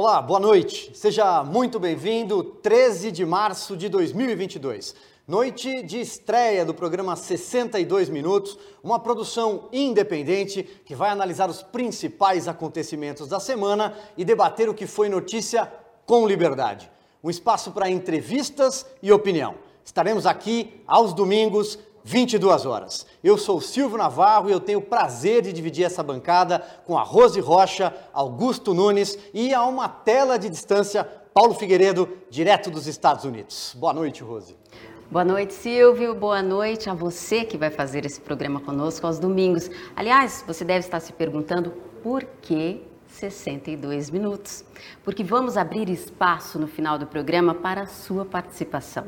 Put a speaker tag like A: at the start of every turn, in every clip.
A: Olá, boa noite. Seja muito bem-vindo. 13 de março de 2022. Noite de estreia do programa 62 Minutos, uma produção independente que vai analisar os principais acontecimentos da semana e debater o que foi notícia com liberdade. Um espaço para entrevistas e opinião. Estaremos aqui aos domingos, 22 horas. Eu sou Silvio Navarro e eu tenho o prazer de dividir essa bancada com a Rose Rocha, Augusto Nunes e a uma tela de distância, Paulo Figueiredo, direto dos Estados Unidos. Boa noite, Rose.
B: Boa noite, Silvio. Boa noite a você que vai fazer esse programa conosco aos domingos. Aliás, você deve estar se perguntando por que 62 minutos? Porque vamos abrir espaço no final do programa para a sua participação.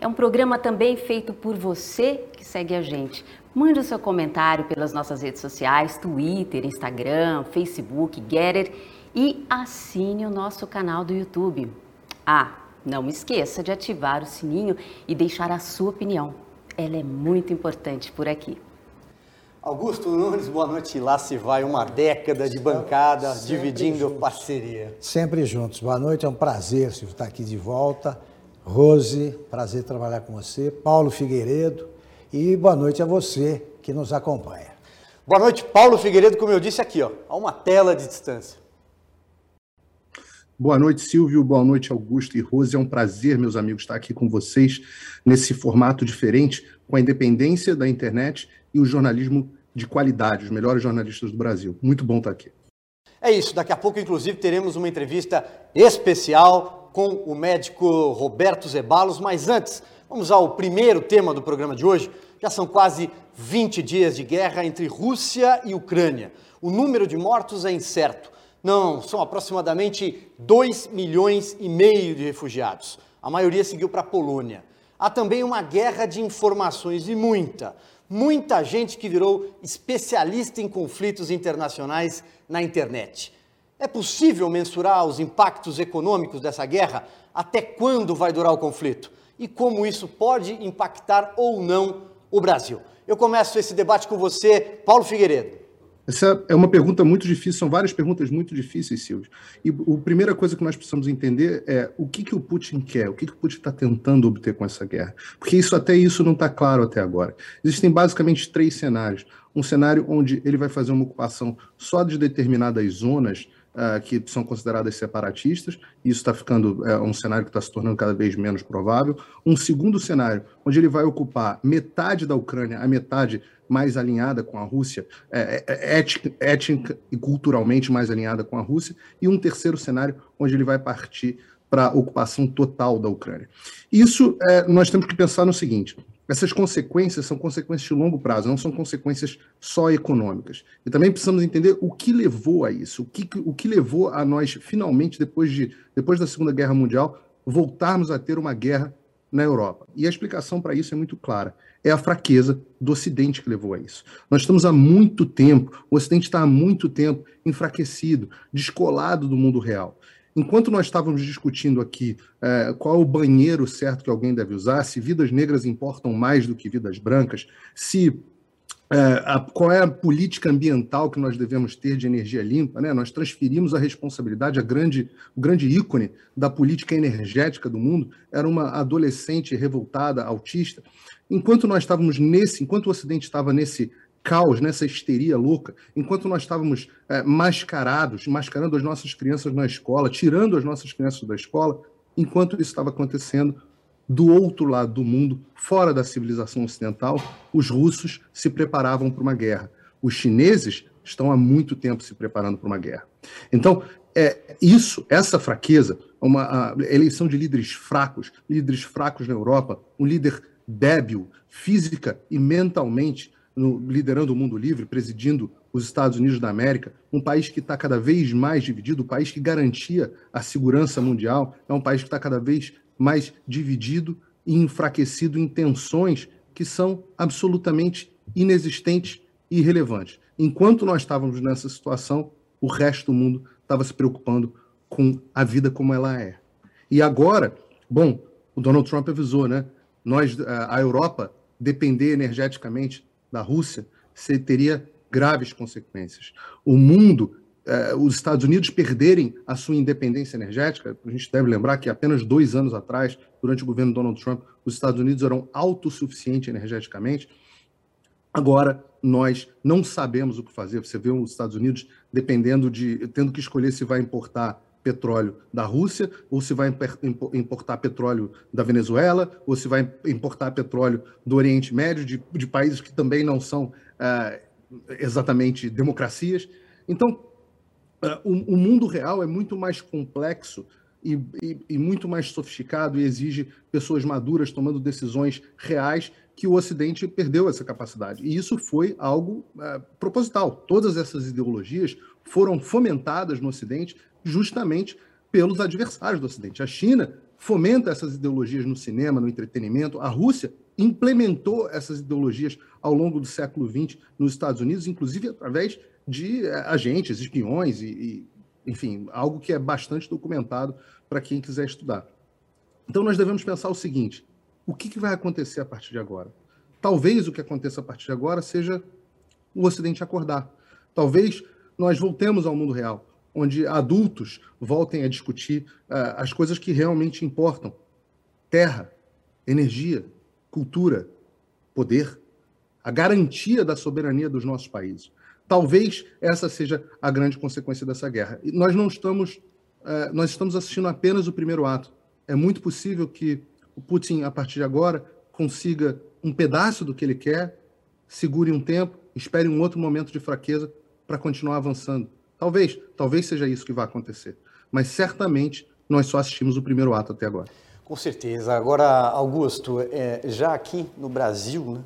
B: É um programa também feito por você que segue a gente. Mande o seu comentário pelas nossas redes sociais, Twitter, Instagram, Facebook, Getter e assine o nosso canal do YouTube. Ah, não esqueça de ativar o sininho e deixar a sua opinião. Ela é muito importante por aqui.
A: Augusto Nunes, boa noite. Lá se vai uma década de bancada, sempre dividindo juntos. parceria.
C: Sempre juntos. Boa noite, é um prazer Silvio, estar aqui de volta. Rose, prazer trabalhar com você. Paulo Figueiredo e boa noite a você que nos acompanha.
A: Boa noite, Paulo Figueiredo, como eu disse aqui, ó, a uma tela de distância.
D: Boa noite, Silvio. Boa noite, Augusto e Rose. É um prazer, meus amigos, estar aqui com vocês nesse formato diferente, com a independência da internet e o jornalismo de qualidade, os melhores jornalistas do Brasil. Muito bom estar aqui.
A: É isso. Daqui a pouco, inclusive, teremos uma entrevista especial com o médico Roberto Zebalos. Mas antes, vamos ao primeiro tema do programa de hoje. Já são quase 20 dias de guerra entre Rússia e Ucrânia. O número de mortos é incerto não, são aproximadamente 2 milhões e meio de refugiados. A maioria seguiu para a Polônia. Há também uma guerra de informações e muita, muita gente que virou especialista em conflitos internacionais na internet. É possível mensurar os impactos econômicos dessa guerra? Até quando vai durar o conflito? E como isso pode impactar ou não o Brasil? Eu começo esse debate com você, Paulo Figueiredo.
D: Essa é uma pergunta muito difícil, são várias perguntas muito difíceis, Silvio. E a primeira coisa que nós precisamos entender é o que, que o Putin quer, o que, que o Putin está tentando obter com essa guerra. Porque isso até isso não está claro até agora. Existem basicamente três cenários. Um cenário onde ele vai fazer uma ocupação só de determinadas zonas uh, que são consideradas separatistas, isso está ficando é um cenário que está se tornando cada vez menos provável. Um segundo cenário, onde ele vai ocupar metade da Ucrânia, a metade mais alinhada com a Rússia, é, é, étnica e culturalmente mais alinhada com a Rússia, e um terceiro cenário, onde ele vai partir para a ocupação total da Ucrânia. Isso é, nós temos que pensar no seguinte: essas consequências são consequências de longo prazo, não são consequências só econômicas. E também precisamos entender o que levou a isso, o que, o que levou a nós, finalmente, depois, de, depois da Segunda Guerra Mundial, voltarmos a ter uma guerra na Europa. E a explicação para isso é muito clara. É a fraqueza do Ocidente que levou a isso. Nós estamos há muito tempo, o Ocidente está há muito tempo enfraquecido, descolado do mundo real. Enquanto nós estávamos discutindo aqui é, qual é o banheiro certo que alguém deve usar, se vidas negras importam mais do que vidas brancas, se é, a, qual é a política ambiental que nós devemos ter de energia limpa, né? Nós transferimos a responsabilidade, a grande, o grande ícone da política energética do mundo era uma adolescente revoltada, autista. Enquanto nós estávamos nesse, enquanto o Ocidente estava nesse caos, nessa histeria louca, enquanto nós estávamos é, mascarados, mascarando as nossas crianças na escola, tirando as nossas crianças da escola, enquanto isso estava acontecendo do outro lado do mundo, fora da civilização ocidental, os russos se preparavam para uma guerra. Os chineses estão há muito tempo se preparando para uma guerra. Então, é isso, essa fraqueza, uma eleição de líderes fracos, líderes fracos na Europa, um líder débil, física e mentalmente, no, liderando o mundo livre, presidindo os Estados Unidos da América, um país que está cada vez mais dividido, um país que garantia a segurança mundial, é um país que está cada vez mais dividido e enfraquecido em tensões que são absolutamente inexistentes e irrelevantes. Enquanto nós estávamos nessa situação, o resto do mundo estava se preocupando com a vida como ela é. E agora, bom, o Donald Trump avisou, né? Nós, a Europa, depender energeticamente da Rússia teria graves consequências. O mundo eh, os Estados Unidos perderem a sua independência energética, a gente deve lembrar que apenas dois anos atrás, durante o governo Donald Trump, os Estados Unidos eram autossuficientes energeticamente. Agora, nós não sabemos o que fazer. Você vê os Estados Unidos dependendo de, tendo que escolher se vai importar petróleo da Rússia, ou se vai importar petróleo da Venezuela, ou se vai importar petróleo do Oriente Médio, de, de países que também não são ah, exatamente democracias. Então, ah, o, o, mundo real é muito mais complexo e, e, e, muito mais sofisticado e exige pessoas maduras tomando decisões reais que o Ocidente perdeu essa capacidade. E isso foi algo uh, proposital. Todas essas ideologias foram fomentadas no Ocidente justamente pelos adversários do Ocidente. A China fomenta essas ideologias no cinema, no entretenimento. A Rússia implementou essas ideologias ao longo do século XX nos Estados Unidos, inclusive através de uh, agentes, espiões e, e enfim, algo que é bastante documentado para quem quiser estudar. Então, nós devemos pensar o seguinte: o que, que vai acontecer a partir de agora? Talvez o que aconteça a partir de agora seja o Ocidente acordar. Talvez nós voltemos ao mundo real, onde adultos voltem a discutir uh, as coisas que realmente importam: terra, energia, cultura, poder, a garantia da soberania dos nossos países. Talvez essa seja a grande consequência dessa guerra. E nós não estamos, uh, nós estamos assistindo apenas o primeiro ato. É muito possível que o Putin, a partir de agora, consiga um pedaço do que ele quer, segure um tempo, espere um outro momento de fraqueza para continuar avançando. Talvez, talvez seja isso que vai acontecer. Mas certamente nós só assistimos o primeiro ato até agora.
A: Com certeza. Agora, Augusto, é, já aqui no Brasil, né,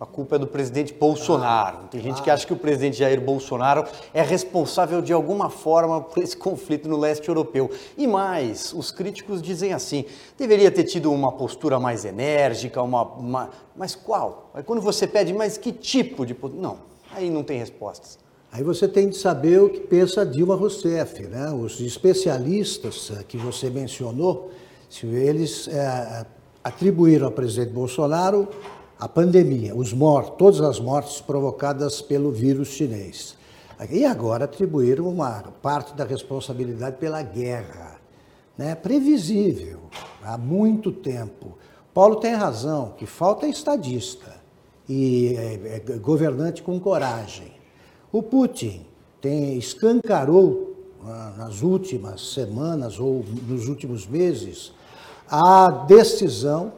A: a culpa é do presidente Bolsonaro. Tem gente que acha que o presidente Jair Bolsonaro é responsável de alguma forma por esse conflito no leste europeu. E mais, os críticos dizem assim: deveria ter tido uma postura mais enérgica, uma. uma... Mas qual? Aí quando você pede, mas que tipo de. Não, aí não tem respostas.
C: Aí você tem de saber o que pensa Dilma Rousseff, né? Os especialistas que você mencionou, se eles é, atribuíram ao presidente Bolsonaro a pandemia, os mortos, todas as mortes provocadas pelo vírus chinês. E agora atribuíram uma parte da responsabilidade pela guerra. Né? Previsível, há muito tempo. Paulo tem razão, que falta estadista e é, governante com coragem. O Putin tem, escancarou ah, nas últimas semanas ou nos últimos meses a decisão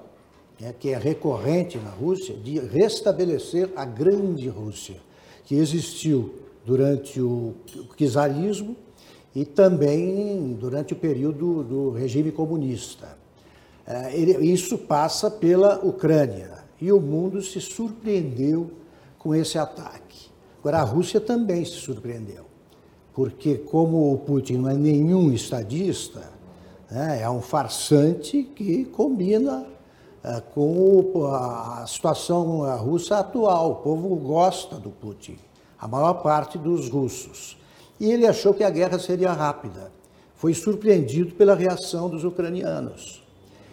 C: né, que é recorrente na Rússia, de restabelecer a grande Rússia, que existiu durante o czarismo e também durante o período do regime comunista. É, isso passa pela Ucrânia e o mundo se surpreendeu com esse ataque. Agora, a Rússia também se surpreendeu, porque, como o Putin não é nenhum estadista, né, é um farsante que combina é, com a situação russa atual. O povo gosta do Putin, a maior parte dos russos. E ele achou que a guerra seria rápida. Foi surpreendido pela reação dos ucranianos.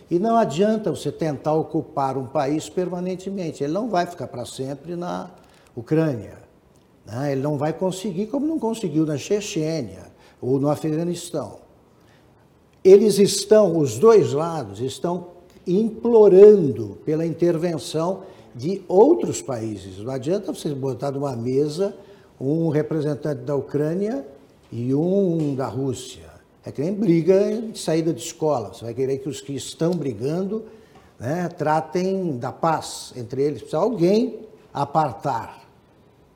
C: E não adianta você tentar ocupar um país permanentemente. Ele não vai ficar para sempre na Ucrânia. Né? Ele não vai conseguir, como não conseguiu na Chechênia ou no Afeganistão. Eles estão, os dois lados, estão implorando pela intervenção de outros países. Não adianta você botar numa mesa um representante da Ucrânia e um da Rússia. É que nem briga de saída de escola. Você vai querer que os que estão brigando né, tratem da paz entre eles. Precisa alguém apartar.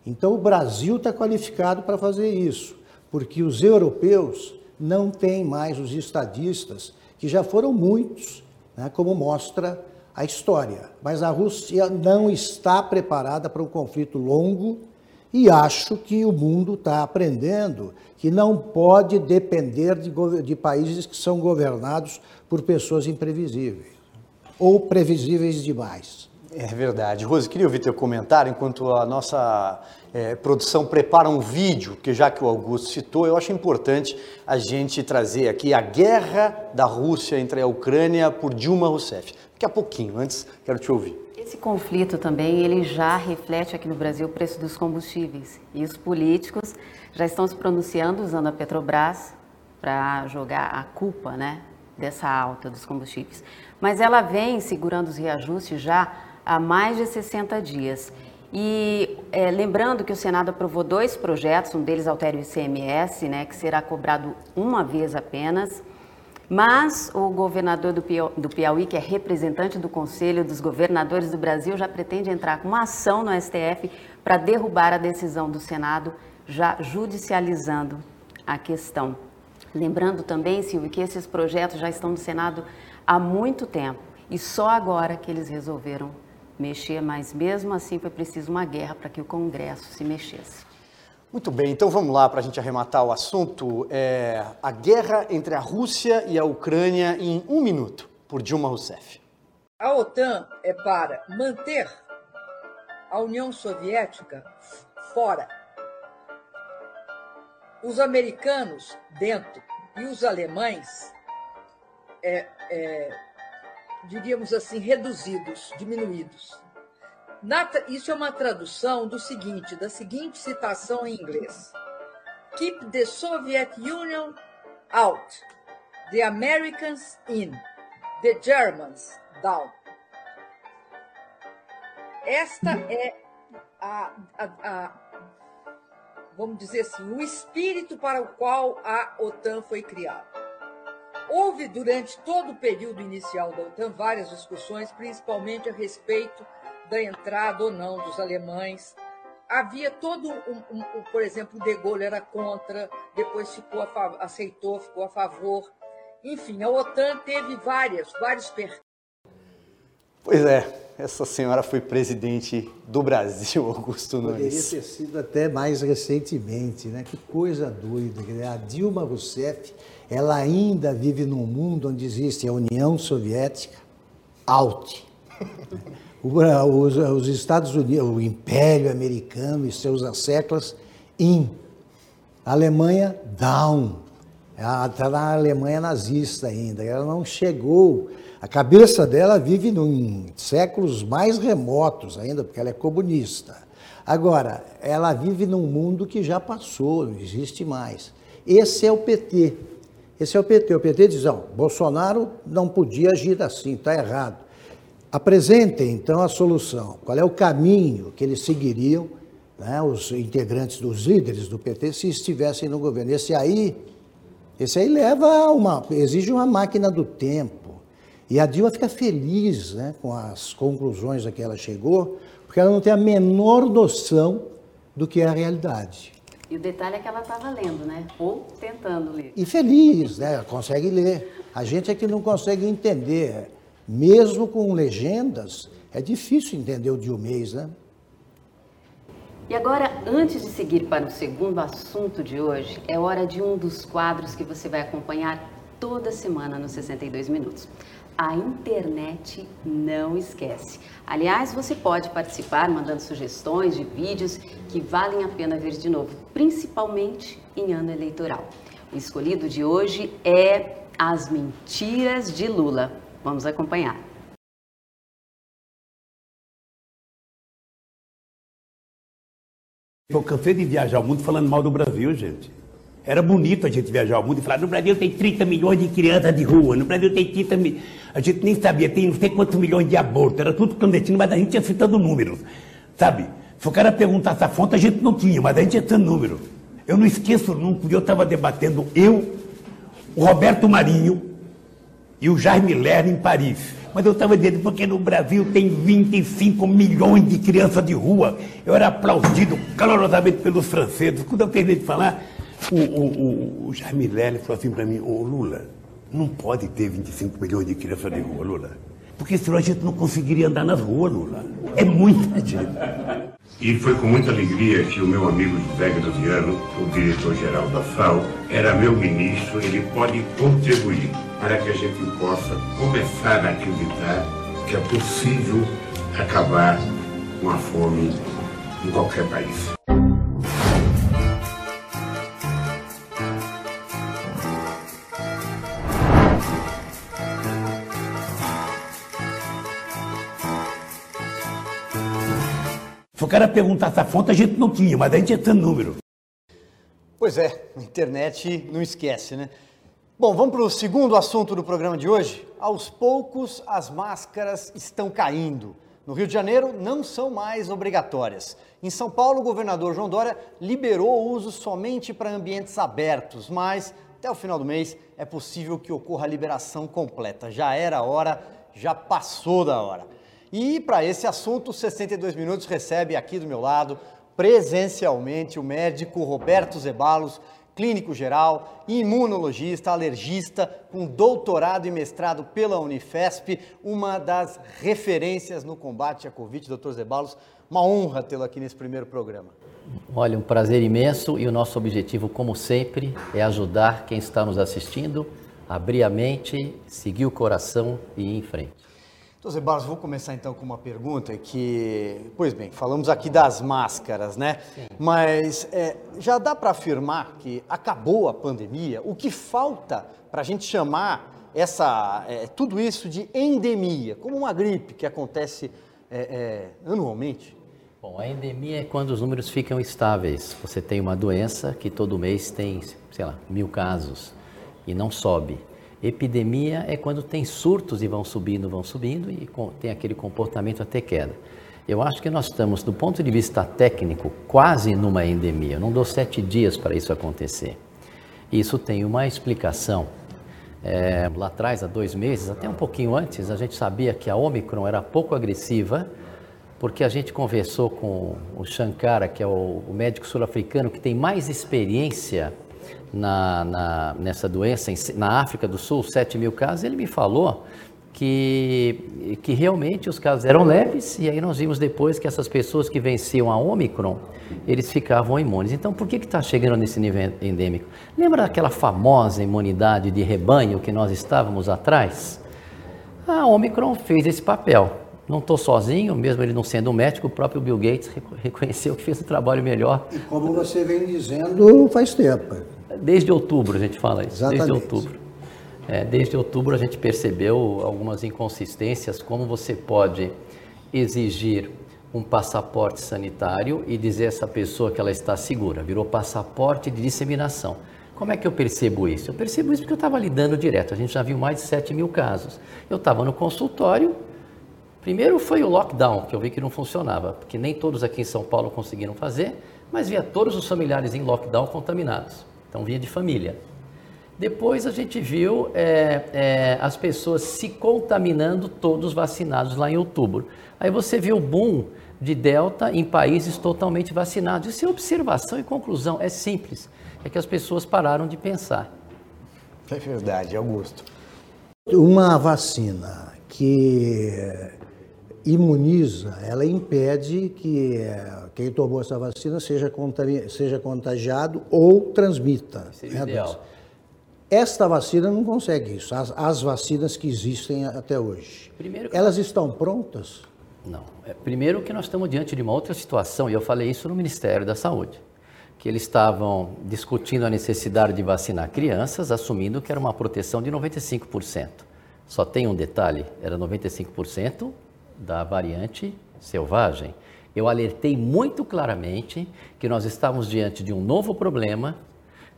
C: Então o Brasil está qualificado para fazer isso, porque os europeus não têm mais os estadistas, que já foram muitos, né, como mostra a história. Mas a Rússia não está preparada para um conflito longo e acho que o mundo está aprendendo que não pode depender de, de países que são governados por pessoas imprevisíveis ou previsíveis demais.
A: É verdade. Rose, queria ouvir teu comentário enquanto a nossa é, produção prepara um vídeo, que já que o Augusto citou, eu acho importante a gente trazer aqui a guerra da Rússia entre a Ucrânia por Dilma Rousseff. Daqui a pouquinho, antes quero te ouvir.
B: Esse conflito também ele já reflete aqui no Brasil o preço dos combustíveis e os políticos já estão se pronunciando usando a Petrobras para jogar a culpa, né, dessa alta dos combustíveis. Mas ela vem segurando os reajustes já há mais de 60 dias. E é, lembrando que o Senado aprovou dois projetos, um deles altera o ICMS, né, que será cobrado uma vez apenas. Mas o governador do Piauí, que é representante do Conselho dos Governadores do Brasil, já pretende entrar com uma ação no STF para derrubar a decisão do Senado, já judicializando a questão. Lembrando também, Silvio, que esses projetos já estão no Senado há muito tempo e só agora que eles resolveram mexer, mas mesmo assim foi preciso uma guerra para que o Congresso se mexesse.
A: Muito bem, então vamos lá para a gente arrematar o assunto. É a guerra entre a Rússia e a Ucrânia em um minuto, por Dilma Rousseff.
E: A OTAN é para manter a União Soviética fora, os americanos dentro e os alemães, é, é, diríamos assim, reduzidos, diminuídos. Isso é uma tradução do seguinte, da seguinte citação em inglês: Keep the Soviet Union out, the Americans in, the Germans down. Esta é a, a, a vamos dizer assim, o espírito para o qual a OTAN foi criada. Houve durante todo o período inicial da OTAN várias discussões, principalmente a respeito da entrada ou não dos alemães. Havia todo um, um, um por exemplo, o De Gaulle era contra, depois ficou aceitou, ficou a favor. Enfim, a OTAN teve várias, vários.
A: Pois é, essa senhora foi presidente do Brasil, Augusto Nunes.
C: Poderia ter sido até mais recentemente, né? Que coisa doida. A Dilma Rousseff, ela ainda vive num mundo onde existe a União Soviética, out. os, os Estados Unidos, o Império Americano e seus asseclas in. A Alemanha down. Ela está na Alemanha nazista ainda. Ela não chegou. A cabeça dela vive em séculos mais remotos ainda, porque ela é comunista. Agora, ela vive num mundo que já passou, não existe mais. Esse é o PT. Esse é o PT. O PT diz: não, Bolsonaro não podia agir assim, está errado. Apresentem então a solução. Qual é o caminho que eles seguiriam, né, os integrantes, dos líderes do PT, se estivessem no governo? Esse aí, esse aí leva uma, exige uma máquina do tempo. E a Dilma fica feliz né, com as conclusões a que ela chegou, porque ela não tem a menor noção do que é a realidade.
B: E o detalhe é que ela estava lendo, né? Ou tentando ler.
C: E feliz, né? Consegue ler. A gente é que não consegue entender mesmo com legendas, é difícil entender o Dilmês, né?
B: E agora, antes de seguir para o segundo assunto de hoje, é hora de um dos quadros que você vai acompanhar toda semana nos 62 Minutos. A internet não esquece. Aliás, você pode participar mandando sugestões de vídeos que valem a pena ver de novo, principalmente em ano eleitoral. O escolhido de hoje é As Mentiras de Lula. Vamos acompanhar.
F: Eu cansei de viajar o mundo falando mal do Brasil, gente. Era bonito a gente viajar o mundo e falar: no Brasil tem 30 milhões de crianças de rua, no Brasil tem 30 milhões. A gente nem sabia, tem não sei quantos milhões de abortos, era tudo clandestino, mas a gente ia citando números, sabe? Se o cara perguntasse a fonte, a gente não tinha, mas a gente ia citando números. Eu não esqueço nunca, eu estava debatendo, eu, o Roberto Marinho, e o Jaime Lerner em Paris. Mas eu estava dizendo, porque no Brasil tem 25 milhões de crianças de rua. Eu era aplaudido calorosamente pelos franceses. Quando eu terminei de falar, o, o, o, o Jaime Lerner falou assim para mim, ô Lula, não pode ter 25 milhões de crianças de rua, Lula. Porque senão a gente não conseguiria andar nas ruas, Lula. É muita gente.
G: E foi com muita alegria que o meu amigo José Graziano, o diretor-geral da FAO, era meu ministro, ele pode contribuir para que a gente possa começar a acreditar que é possível acabar com a fome em qualquer país.
F: Cara perguntasse a fonte, a gente não tinha, mas a gente tinha número.
A: Pois é, a internet não esquece, né? Bom, vamos para o segundo assunto do programa de hoje. Aos poucos, as máscaras estão caindo. No Rio de Janeiro, não são mais obrigatórias. Em São Paulo, o governador João Dória liberou o uso somente para ambientes abertos, mas até o final do mês é possível que ocorra a liberação completa. Já era hora, já passou da hora. E para esse assunto, 62 Minutos recebe aqui do meu lado, presencialmente, o médico Roberto Zebalos, clínico geral, imunologista, alergista, com doutorado e mestrado pela Unifesp, uma das referências no combate à Covid. Doutor Zebalos, uma honra tê-lo aqui nesse primeiro programa.
H: Olha, um prazer imenso e o nosso objetivo, como sempre, é ajudar quem está nos assistindo, abrir a mente, seguir o coração e ir em frente.
A: Doutor Zebalos, vou começar então com uma pergunta que, pois bem, falamos aqui das máscaras, né? Sim. Mas é, já dá para afirmar que acabou a pandemia? O que falta para a gente chamar essa, é, tudo isso de endemia, como uma gripe que acontece é, é anualmente?
H: Bom, a endemia é quando os números ficam estáveis. Você tem uma doença que todo mês tem, sei lá, mil casos e não sobe. Epidemia é quando tem surtos e vão subindo, vão subindo e tem aquele comportamento até queda. Eu acho que nós estamos, do ponto de vista técnico, quase numa endemia. Eu não dou sete dias para isso acontecer. Isso tem uma explicação. É, lá atrás, há dois meses, até um pouquinho antes, a gente sabia que a Omicron era pouco agressiva, porque a gente conversou com o Shankara, que é o, o médico sul-africano que tem mais experiência na, na, nessa doença na África do Sul, 7 mil casos, ele me falou que, que realmente os casos eram leves e aí nós vimos depois que essas pessoas que venciam a Omicron, eles ficavam imunes. Então, por que está chegando nesse nível endêmico? Lembra daquela famosa imunidade de rebanho que nós estávamos atrás? A Omicron fez esse papel. Não estou sozinho, mesmo ele não sendo um médico, o próprio Bill Gates reconheceu que fez um trabalho melhor.
C: E como você vem dizendo, faz tempo.
H: Desde outubro a gente fala isso. Exatamente. Desde outubro. É, desde outubro a gente percebeu algumas inconsistências, como você pode exigir um passaporte sanitário e dizer a essa pessoa que ela está segura. Virou passaporte de disseminação. Como é que eu percebo isso? Eu percebo isso porque eu estava lidando direto. A gente já viu mais de 7 mil casos. Eu estava no consultório. Primeiro foi o lockdown, que eu vi que não funcionava, porque nem todos aqui em São Paulo conseguiram fazer, mas via todos os familiares em lockdown contaminados. Então vinha de família. Depois a gente viu é, é, as pessoas se contaminando, todos vacinados lá em outubro. Aí você viu o boom de Delta em países totalmente vacinados. Isso é observação e conclusão, é simples. É que as pessoas pararam de pensar.
A: É verdade, Augusto.
C: Uma vacina que imuniza, ela impede que eh, quem tomou essa vacina seja, seja contagiado ou transmita.
H: Seria né, ideal.
C: Esta vacina não consegue isso, as, as vacinas que existem até hoje. Primeiro Elas estão prontas?
H: Não. É, primeiro que nós estamos diante de uma outra situação, e eu falei isso no Ministério da Saúde, que eles estavam discutindo a necessidade de vacinar crianças, assumindo que era uma proteção de 95%. Só tem um detalhe, era 95% da variante selvagem. Eu alertei muito claramente que nós estávamos diante de um novo problema,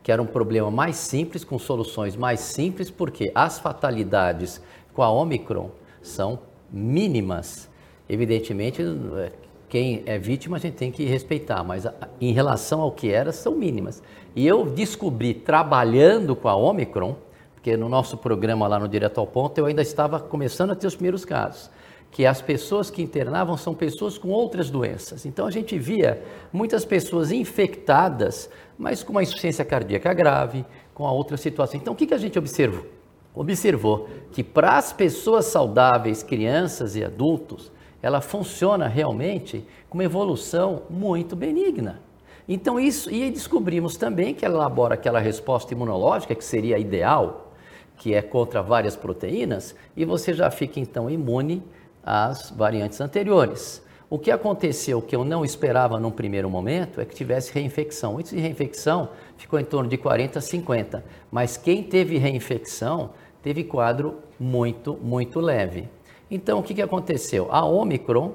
H: que era um problema mais simples, com soluções mais simples, porque as fatalidades com a Omicron são mínimas. Evidentemente, quem é vítima a gente tem que respeitar, mas em relação ao que era, são mínimas. E eu descobri, trabalhando com a Omicron, porque no nosso programa lá no Direto ao Ponto, eu ainda estava começando a ter os primeiros casos que as pessoas que internavam são pessoas com outras doenças. Então a gente via muitas pessoas infectadas, mas com uma insuficiência cardíaca grave, com a outra situação. Então o que, que a gente observou? Observou que para as pessoas saudáveis, crianças e adultos, ela funciona realmente com uma evolução muito benigna. Então isso, e descobrimos também que ela elabora aquela resposta imunológica que seria ideal, que é contra várias proteínas, e você já fica então imune às variantes anteriores. O que aconteceu que eu não esperava num primeiro momento é que tivesse reinfecção. Antes de reinfecção ficou em torno de 40 a 50, mas quem teve reinfecção teve quadro muito, muito leve. Então o que, que aconteceu? A Omicron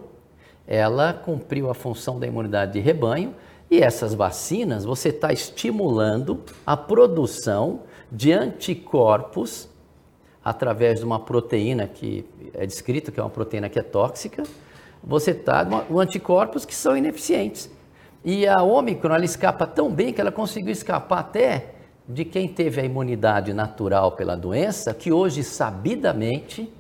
H: ela cumpriu a função da imunidade de rebanho e essas vacinas você está estimulando a produção de anticorpos através de uma proteína que é descrito que é uma proteína que é tóxica, você está com anticorpos que são ineficientes. E a Ômicron ela escapa tão bem que ela conseguiu escapar até de quem teve a imunidade natural pela doença, que hoje sabidamente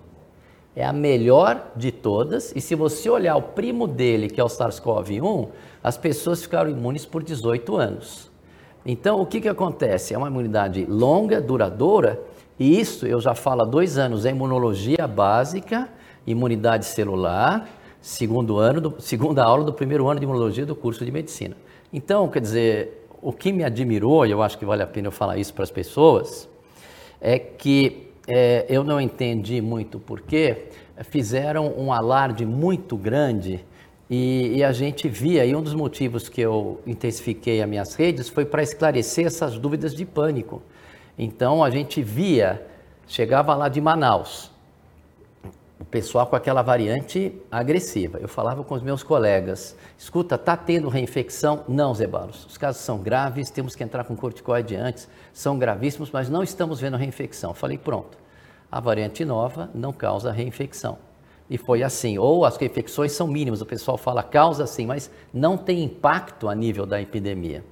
H: é a melhor de todas. E se você olhar o primo dele, que é o SARS-CoV-1, as pessoas ficaram imunes por 18 anos. Então, o que, que acontece? É uma imunidade longa, duradoura, e isso eu já falo há dois anos, é imunologia básica, imunidade celular, segundo ano, do, segunda aula do primeiro ano de imunologia do curso de medicina. Então, quer dizer, o que me admirou, e eu acho que vale a pena eu falar isso para as pessoas, é que é, eu não entendi muito porquê, fizeram um alarde muito grande e, e, a gente via, e um dos motivos que eu intensifiquei as minhas redes foi para esclarecer essas dúvidas de pânico. Então a gente via, chegava lá de Manaus, o pessoal com aquela variante agressiva. Eu falava com os meus colegas, escuta, está tendo reinfecção? Não, Zebalos, os casos são graves, temos que entrar com corticoide antes, são gravíssimos, mas não estamos vendo reinfecção. Falei, pronto, a variante nova não causa reinfecção. E foi assim, ou as reinfecções são mínimas, o pessoal fala causa sim, mas não tem impacto a nível da epidemia.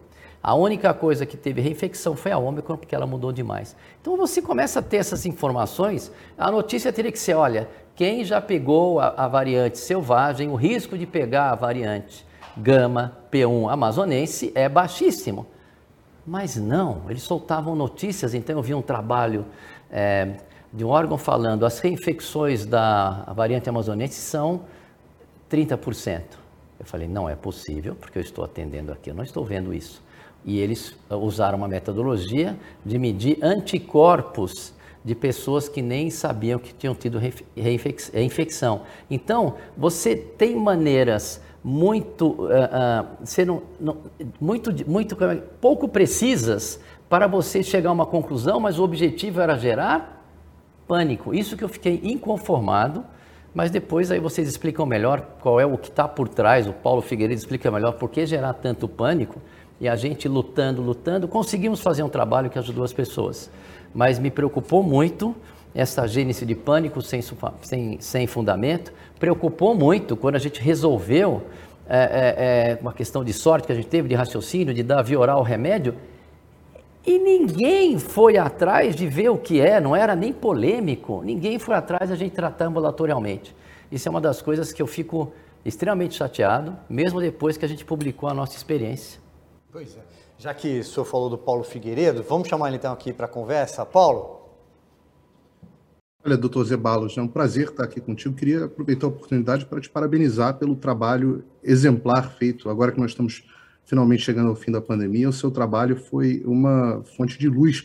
H: A única coisa que teve reinfecção foi a Ômicron, porque ela mudou demais. Então você começa a ter essas informações, a notícia teria que ser, olha, quem já pegou a, a variante selvagem, o risco de pegar a variante gama P1 amazonense é baixíssimo. Mas não, eles soltavam notícias, então eu vi um trabalho é, de um órgão falando as reinfecções da variante amazonense são 30%. Eu falei, não é possível, porque eu estou atendendo aqui, eu não estou vendo isso e eles ah, usaram uma metodologia de medir anticorpos de pessoas que nem sabiam que tinham tido reinfecção. Então, você tem maneiras muito, uh, uh, não, muito, muito é, pouco precisas para você chegar a uma conclusão, mas o objetivo era gerar pânico. Isso que eu fiquei inconformado, mas depois aí vocês explicam melhor qual é o que está por trás. O Paulo Figueiredo explica melhor por que gerar tanto pânico e a gente lutando, lutando, conseguimos fazer um trabalho que ajudou as pessoas. Mas me preocupou muito essa gênese de pânico sem, sem, sem fundamento, preocupou muito quando a gente resolveu é, é, é, uma questão de sorte que a gente teve, de raciocínio, de dar via oral remédio, e ninguém foi atrás de ver o que é, não era nem polêmico, ninguém foi atrás de a gente tratar ambulatorialmente. Isso é uma das coisas que eu fico extremamente chateado, mesmo depois que a gente publicou a nossa experiência.
A: Pois é. Já que o senhor falou do Paulo Figueiredo, vamos chamar ele então aqui para a conversa. Paulo?
D: Olha, doutor Zebalos, é um prazer estar aqui contigo. Queria aproveitar a oportunidade para te parabenizar pelo trabalho exemplar feito, agora que nós estamos finalmente chegando ao fim da pandemia. O seu trabalho foi uma fonte de luz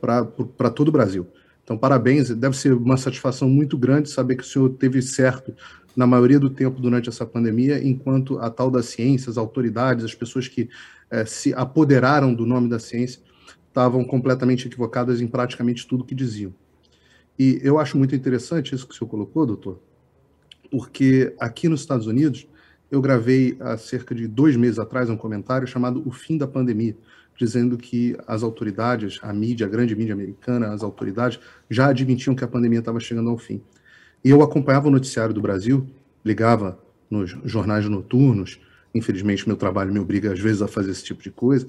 D: para todo o Brasil. Então, parabéns. Deve ser uma satisfação muito grande saber que o senhor teve certo na maioria do tempo durante essa pandemia, enquanto a tal das ciências, as autoridades, as pessoas que é, se apoderaram do nome da ciência, estavam completamente equivocadas em praticamente tudo que diziam. E eu acho muito interessante isso que o senhor colocou, doutor, porque aqui nos Estados Unidos, eu gravei há cerca de dois meses atrás um comentário chamado O Fim da Pandemia, dizendo que as autoridades, a mídia, a grande mídia americana, as autoridades já admitiam que a pandemia estava chegando ao fim. E eu acompanhava o noticiário do Brasil, ligava nos jornais noturnos, infelizmente meu trabalho me obriga às vezes a fazer esse tipo de coisa,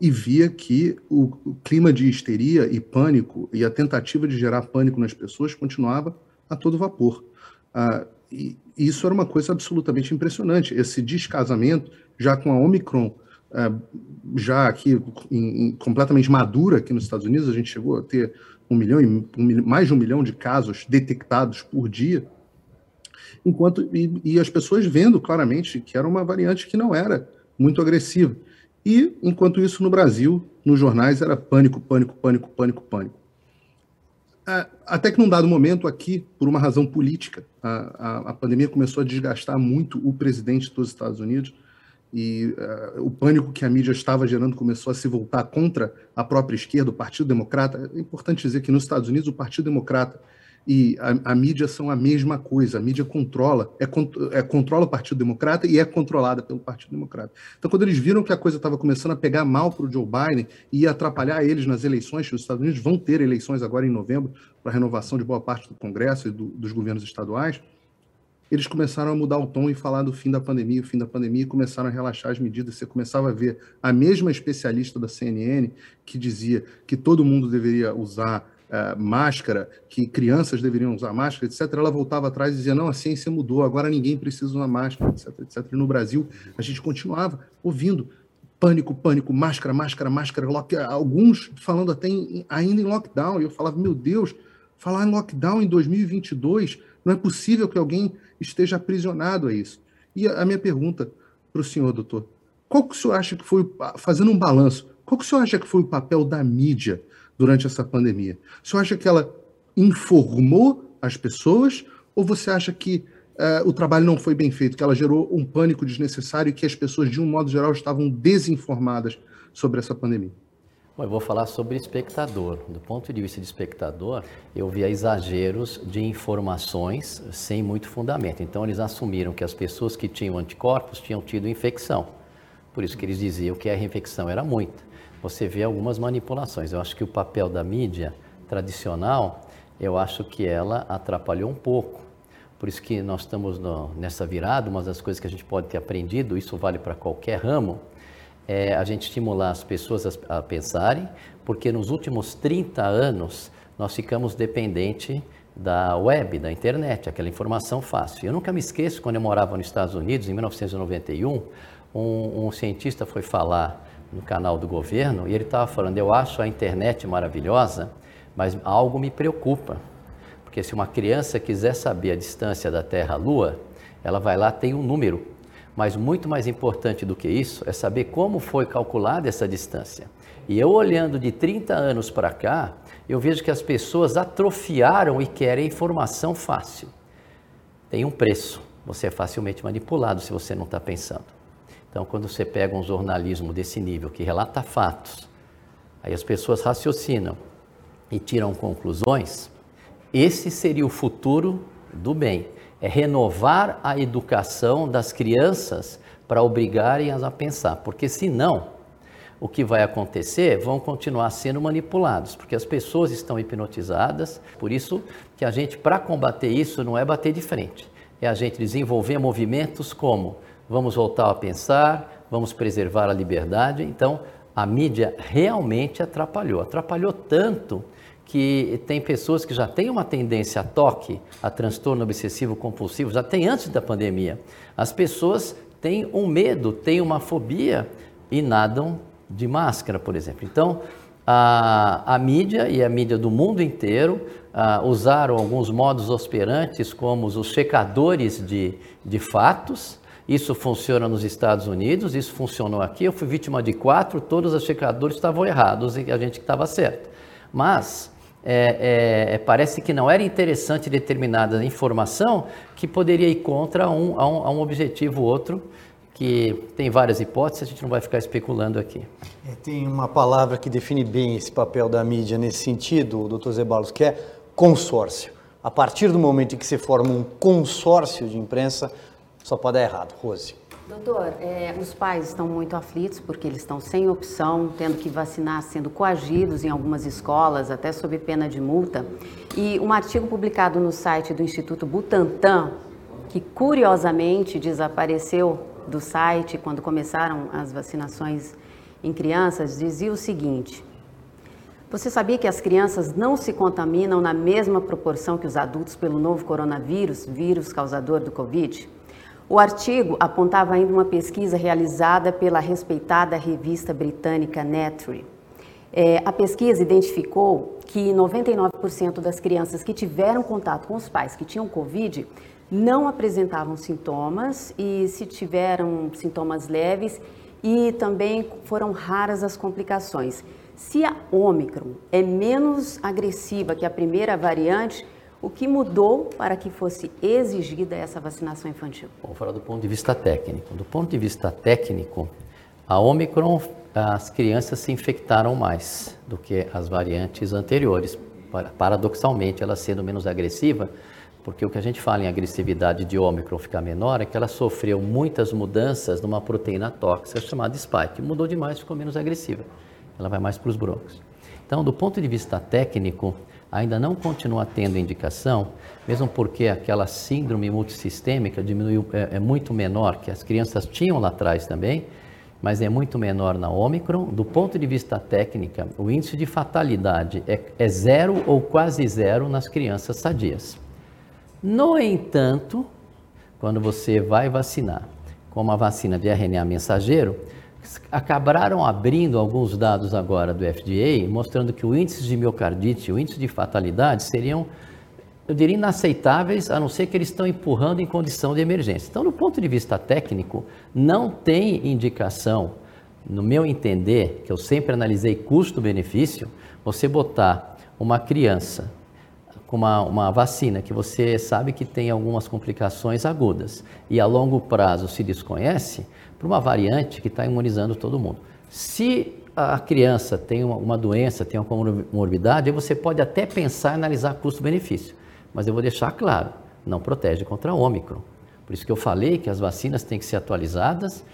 D: e via que o, clima de histeria e pânico e a tentativa de gerar pânico nas pessoas continuava a todo vapor. Ah, e isso era uma coisa absolutamente impressionante. Esse descasamento, já com a Omicron, já aqui em, em, completamente madura aqui nos Estados Unidos, a gente chegou a ter um milhão e um, mais de um milhão de casos detectados por dia, enquanto e, e, as pessoas vendo claramente que era uma variante que não era muito agressiva. E enquanto isso no Brasil, nos jornais era pânico, pânico, pânico, pânico, pânico. Até que num dado momento aqui, por uma razão política, a, a, a pandemia começou a desgastar muito o presidente dos Estados Unidos e uh, o pânico que a mídia estava gerando começou a se voltar contra a própria esquerda, o Partido Democrata. É importante dizer que nos Estados Unidos o Partido Democrata e a, a, mídia são a mesma coisa. A mídia controla, é, é, controla o Partido Democrata e é controlada pelo Partido Democrata. Então, quando eles viram que a coisa estava começando a pegar mal para o Joe Biden e atrapalhar eles nas eleições, os Estados Unidos vão ter eleições agora em novembro para renovação de boa parte do Congresso e do, dos governos estaduais, eles começaram a mudar o tom e falar do fim da pandemia, o fim da pandemia, e começaram a relaxar as medidas. Você começava a ver a mesma especialista da CNN que dizia que todo mundo deveria usar uh, máscara, que crianças deveriam usar máscara, etc., ela voltava atrás e dizia: não, a ciência mudou, agora ninguém precisa usar máscara, etc., etc. E no Brasil, a gente continuava ouvindo pânico, pânico, máscara, máscara, máscara, lock... alguns falando até em, ainda em lockdown. E eu falava: meu Deus, falar em lockdown em 2022, não é possível que alguém esteja aprisionado a isso. E a, minha pergunta para o senhor, doutor, qual que o senhor acha que foi, fazendo um balanço, qual que o senhor acha que foi o papel da mídia durante essa pandemia? O senhor acha que ela informou as pessoas ou você acha que uh, o trabalho não foi bem feito, que ela gerou um pânico desnecessário e que as pessoas, de um modo geral, estavam desinformadas sobre essa pandemia?
H: Bom, eu vou falar sobre espectador. Do ponto de vista de espectador, eu via exageros de informações sem muito fundamento. Então, eles assumiram que as pessoas que tinham anticorpos tinham tido infecção. Por isso que eles diziam que a reinfecção era muita você vê algumas manipulações. Eu acho que o papel da mídia tradicional, eu acho que ela atrapalhou um pouco. Por isso que nós estamos no, nessa virada, uma das coisas que a gente pode ter aprendido, isso vale para qualquer ramo, é a gente estimular as pessoas a, a pensarem, porque nos últimos 30 anos nós ficamos dependentes da web, da internet, aquela informação fácil. Eu nunca me esqueço, quando eu morava nos Estados Unidos, em 1991, um, um cientista foi falar no canal do governo e ele estava falando: eu acho a internet maravilhosa, mas algo me preocupa. Porque se uma criança quiser saber a distância da Terra à Lua, ela vai lá, tem um número. Mas muito mais importante do que isso é saber como foi calculada essa distância. E eu olhando de 30 anos para cá, eu vejo que as pessoas atrofiaram e querem informação fácil. Tem um preço. Você é facilmente manipulado se você não está pensando. Então, quando você pega um jornalismo desse nível, que relata fatos, aí as pessoas raciocinam e tiram conclusões, esse seria o futuro do bem. É renovar a educação das crianças para obrigarem-as a pensar, porque senão o que vai acontecer vão continuar sendo manipulados, porque as pessoas estão hipnotizadas. Por isso que a gente, para combater isso, não é bater de frente, é a gente desenvolver movimentos como vamos voltar a pensar, vamos preservar a liberdade. Então, a mídia realmente atrapalhou. Atrapalhou tanto que tem pessoas que já têm uma tendência a toque, a transtorno obsessivo compulsivo, já tem antes da pandemia. As pessoas têm um medo, têm uma fobia e nadam de máscara, por exemplo. Então, a, a mídia e a mídia do mundo inteiro uh, usaram alguns modos operantes, como os checadores de, de fatos, isso funciona nos Estados Unidos, isso funcionou aqui. Eu fui vítima de quatro, todos os checadores estavam errados e a gente estava certo. Mas é, é, parece que não era interessante determinada informação que poderia ir contra um, a, um, a um objetivo outro, que tem várias hipóteses, a gente não vai ficar especulando aqui.
A: É, tem uma palavra que define bem esse papel da mídia nesse sentido, doutor Zebalos, que é consórcio. A partir do momento em que se forma um consórcio de imprensa, só pode dar errado. Rose.
B: Doutor, é, os pais estão muito aflitos porque eles estão sem opção, tendo que vacinar, sendo coagidos em algumas escolas, até sob pena de multa. E um artigo publicado no site do Instituto Butantan, que curiosamente desapareceu do site quando começaram as vacinações em crianças, dizia o seguinte: Você sabia que as crianças não se contaminam na mesma proporção que os adultos pelo novo coronavírus, vírus causador do Covid? O artigo apontava ainda uma pesquisa realizada pela respeitada revista britânica Nature. É, a pesquisa identificou que 99% das crianças que tiveram contato com os pais que tinham Covid não apresentavam sintomas e se tiveram sintomas leves e também foram raras as complicações. Se a Omicron é menos agressiva que a primeira variante, o que mudou para que fosse exigida essa vacinação infantil?
H: Vamos falar do ponto de vista técnico. Do ponto de vista técnico, a Omicron, as crianças se infectaram mais do que as variantes anteriores, paradoxalmente, ela sendo menos agressiva, porque o que a gente fala em agressividade de Ômicron ficar menor é que ela sofreu muitas mudanças numa proteína tóxica chamada spike. Mudou demais, ficou menos agressiva. Ela vai mais para os broncos. Então, do ponto de vista técnico, ainda não continua tendo indicação, mesmo porque aquela síndrome multissistêmica diminuiu, é, é muito menor, que as crianças tinham lá atrás também, mas é muito menor na Ômicron. Do ponto de vista técnico, o índice de fatalidade é, é zero ou quase zero nas crianças sadias. No entanto, quando você vai vacinar com uma vacina de RNA mensageiro, acabaram abrindo alguns dados agora do FDA, mostrando que o índice de miocardite, o índice de fatalidade seriam, eu diria, inaceitáveis, a não ser que eles estão empurrando em condição de emergência. Então, do ponto de vista técnico, não tem indicação, no meu entender, que eu sempre analisei custo-benefício, você botar uma criança com uma, uma vacina que você sabe que tem algumas complicações agudas e a longo prazo se desconhece, para uma variante que está imunizando todo mundo. Se a criança tem uma, uma, doença, tem uma comorbidade, aí você pode até pensar em analisar custo-benefício. Mas eu vou deixar claro, não protege contra a Ômicron. Por isso que eu falei que as vacinas têm que ser atualizadas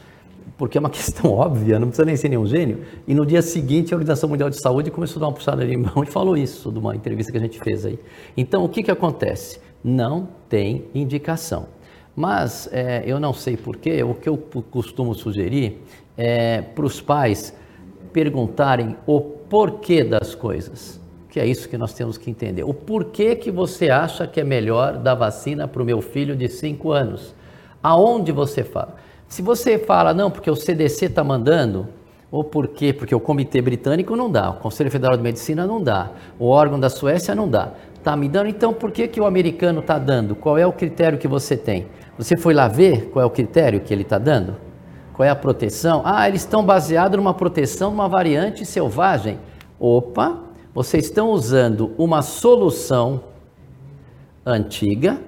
H: porque é uma questão óbvia, não precisa nem ser nenhum gênio. E no dia seguinte, a Organização Mundial de Saúde começou a dar uma puxada de mão e falou isso, de uma entrevista que a gente fez aí. Então, o que, que acontece? Não tem indicação. Mas é, eu não sei porquê, o que eu costumo sugerir é para os pais perguntarem o porquê das coisas, que é isso que nós temos que entender. O porquê que você acha que é melhor dar vacina para o meu filho de 5 anos? Aonde você fala? Se você fala, não, porque o CDC está mandando, ou por quê? Porque o Comitê Britânico não dá, o Conselho Federal de Medicina não dá, o órgão da Suécia não dá. Está me dando, então por que, que o americano está dando? Qual é o critério que você tem? Você foi lá ver qual é o critério que ele está dando? Qual é a proteção? Ah, eles estão baseados numa proteção de uma variante selvagem. Opa, vocês estão usando uma solução antiga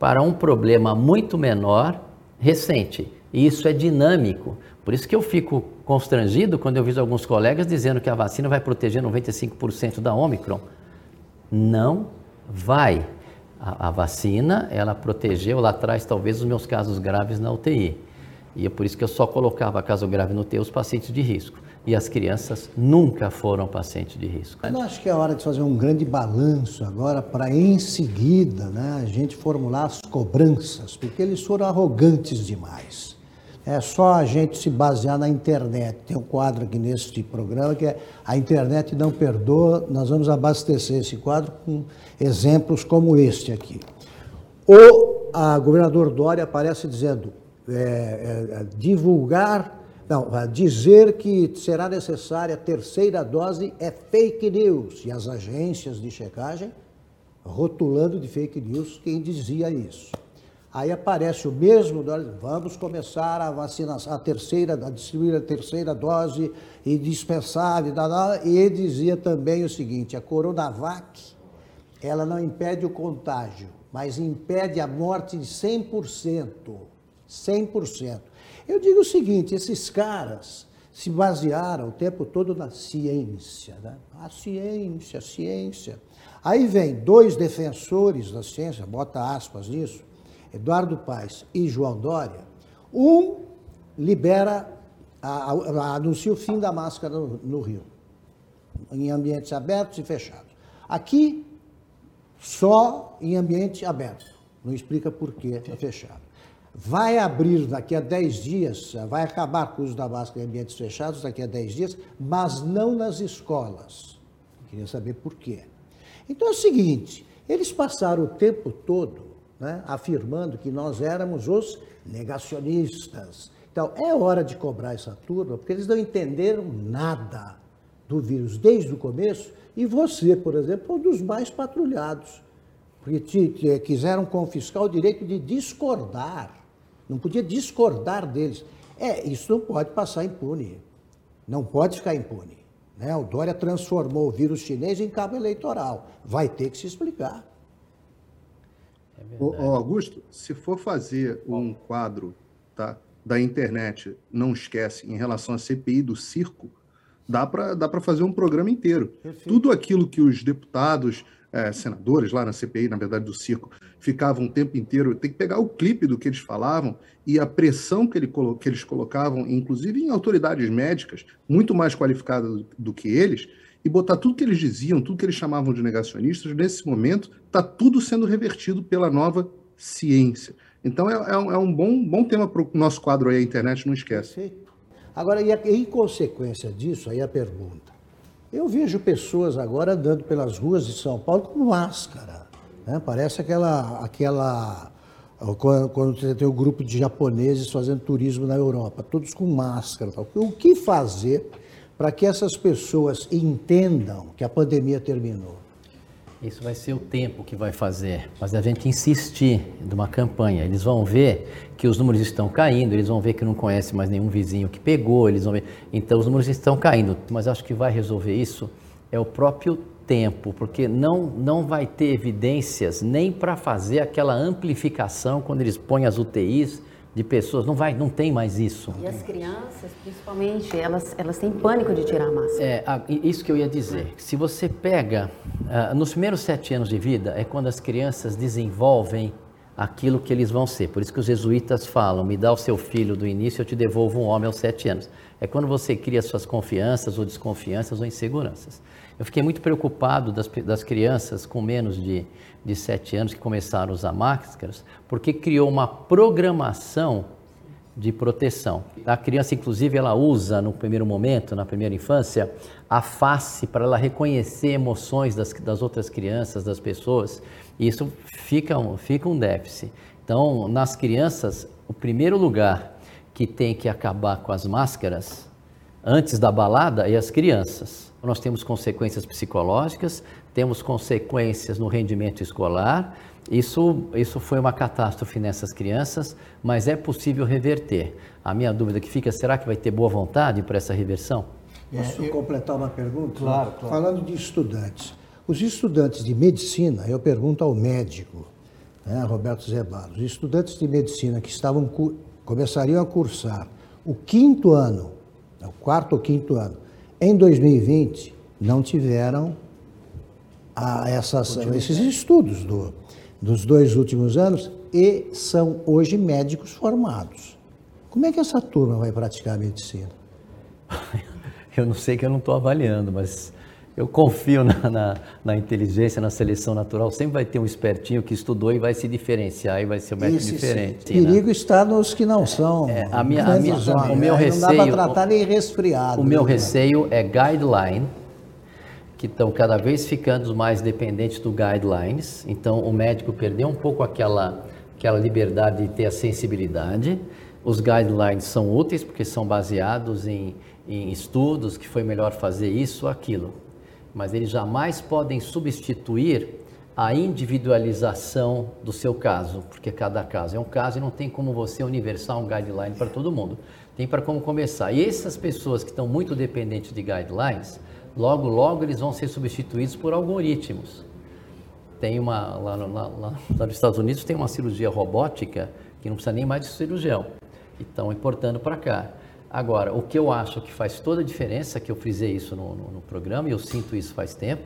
H: para um problema muito menor, recente. E isso é dinâmico. Por isso que eu fico constrangido quando eu vejo alguns colegas dizendo que a vacina vai proteger 95% da Omicron. Não vai. A, a, vacina, ela protegeu lá atrás talvez os meus casos graves na UTI. E é por isso que eu só colocava caso grave no UTI os pacientes de risco. E as crianças nunca foram pacientes de risco.
C: Eu acho que é hora de fazer um grande balanço agora para em seguida né, a gente formular as cobranças, porque eles foram arrogantes demais. É só a gente se basear na internet. Tem um quadro aqui neste programa que é A Internet Não Perdoa. Nós vamos abastecer esse quadro com exemplos como este aqui. O a governador Dória aparece dizendo é, é, divulgar, não, dizer que será necessária a terceira dose é fake news. E as agências de checagem rotulando de fake news quem dizia isso. Aí aparece o mesmo, vamos começar a vacinação, a terceira, a distribuir a terceira dose indispensável, e dizia também o seguinte, a Coronavac, ela não impede o contágio, mas impede a morte de 100%, 100%. Eu digo o seguinte, esses caras se basearam o tempo todo na ciência, né? A ciência, a ciência. Aí vem dois defensores da ciência, bota aspas nisso, Eduardo Paes e João Dória, um libera, a, a, anuncia o fim da máscara no, no Rio, em ambientes abertos e fechados. Aqui, só em ambiente aberto. Não explica por que é fechado. Vai abrir daqui a 10 dias, vai acabar com o uso da máscara em ambientes fechados daqui a 10 dias, mas não nas escolas. queria saber por quê. Então é o seguinte, eles passaram o tempo todo né, afirmando que nós éramos os negacionistas. Então, é hora de cobrar essa turma, porque eles não entenderam nada do vírus desde o começo, e você, por exemplo, é um dos mais patrulhados, porque te, te, quiseram confiscar o direito de discordar, não podia discordar deles. É, isso não pode passar impune, não pode ficar impune. Né? O Dória transformou o vírus chinês em cabo eleitoral, vai ter que se explicar.
D: É Ô, Augusto, se for fazer um quadro tá, da internet, não esquece, em relação à CPI do circo, Dá para dá fazer um programa inteiro. Perfeito. Tudo aquilo que os deputados, é, senadores lá na CPI, na verdade do circo, ficavam o tempo inteiro, tem que pegar o clipe do que eles falavam e a pressão que, ele, que eles colocavam, inclusive em autoridades médicas, muito mais qualificadas do, do que eles, e botar tudo que eles diziam, tudo que eles chamavam de negacionistas, nesse momento está tudo sendo revertido pela nova ciência. Então é, é, um, é um, bom, bom tema para o nosso quadro aí, a internet não esquece.
C: Agora, e em consequência disso, aí a pergunta. Eu vejo pessoas agora andando pelas ruas de São Paulo com máscara. Né? Parece aquela, aquela quando, quando você tem o um grupo de japoneses fazendo turismo na Europa, todos com máscara. Tal. O que fazer para que essas pessoas entendam que a pandemia terminou?
H: Isso vai ser o tempo que vai fazer, mas a gente insistir numa campanha. Eles vão ver que os números estão caindo, eles vão ver que não conhece mais nenhum vizinho que pegou, eles vão ver. Então os números estão caindo, mas acho que vai resolver isso é o próprio tempo, porque não, não vai ter evidências nem para fazer aquela amplificação quando eles põem as UTIs de pessoas, não vai, não tem mais isso.
B: E as crianças, principalmente, elas, elas têm pânico de tirar a máscara.
H: É, isso que eu ia dizer. Se você pega, uh, nos primeiros sete anos de vida, é quando as crianças desenvolvem aquilo que eles vão ser. Por isso que os jesuítas falam, me dá o seu filho do início, eu te devolvo um homem aos sete anos. É quando você cria suas confianças ou desconfianças ou inseguranças. Eu fiquei muito preocupado das, das crianças com menos de, de 7 anos que começaram a usar máscaras, porque criou uma programação de proteção. A criança, inclusive, ela usa no primeiro momento, na primeira infância, a face para ela reconhecer emoções das, das outras crianças, das pessoas, e isso fica um, fica um déficit. Então, nas crianças, o primeiro lugar que tem que acabar com as máscaras antes da balada é as crianças nós temos consequências psicológicas, temos consequências no rendimento escolar. Isso, isso foi uma catástrofe nessas crianças, mas é possível reverter. A minha dúvida que fica, será que vai ter boa vontade para essa reversão?
C: Posso é, eu... completar uma pergunta?
A: Claro, claro.
C: Falando de estudantes. Os estudantes de medicina, eu pergunto ao médico, né, Roberto Zebalos, os estudantes de medicina que estavam começariam a cursar o quinto ano, o quarto ou quinto ano, em 2020, não tiveram a, essas, esses estudos do, dos dois últimos anos e são hoje médicos formados. Como é que essa turma vai praticar a medicina?
H: Eu não sei que eu não estou avaliando, mas eu confio na, na, na, inteligência, na seleção natural. Sempre vai ter um espertinho que estudou e vai se diferenciar e vai ser um médico Esse, diferente.
C: O perigo né? está nos que não são. É,
H: a minha, a minha, o meu né? receio. Não
C: dá para tratar nem resfriado.
H: O meu né? receio é guideline, que estão cada vez ficando mais dependentes do guidelines. Então, o médico perdeu um pouco aquela, aquela liberdade de ter a sensibilidade. Os guidelines são úteis porque são baseados em, em estudos que foi melhor fazer isso ou aquilo mas eles jamais podem substituir a individualização do seu caso, porque cada caso é um caso e não tem como você universal um guideline para todo mundo. Tem para como começar. E essas pessoas que estão muito dependentes de guidelines, logo, logo eles vão ser substituídos por algoritmos. Tem uma, lá, lá, lá, lá nos Estados Unidos tem uma cirurgia robótica que não precisa nem mais de cirurgião. E estão importando para cá. Agora, o que eu acho que faz toda a diferença, que eu frisei isso no, no, no programa e eu sinto isso faz tempo,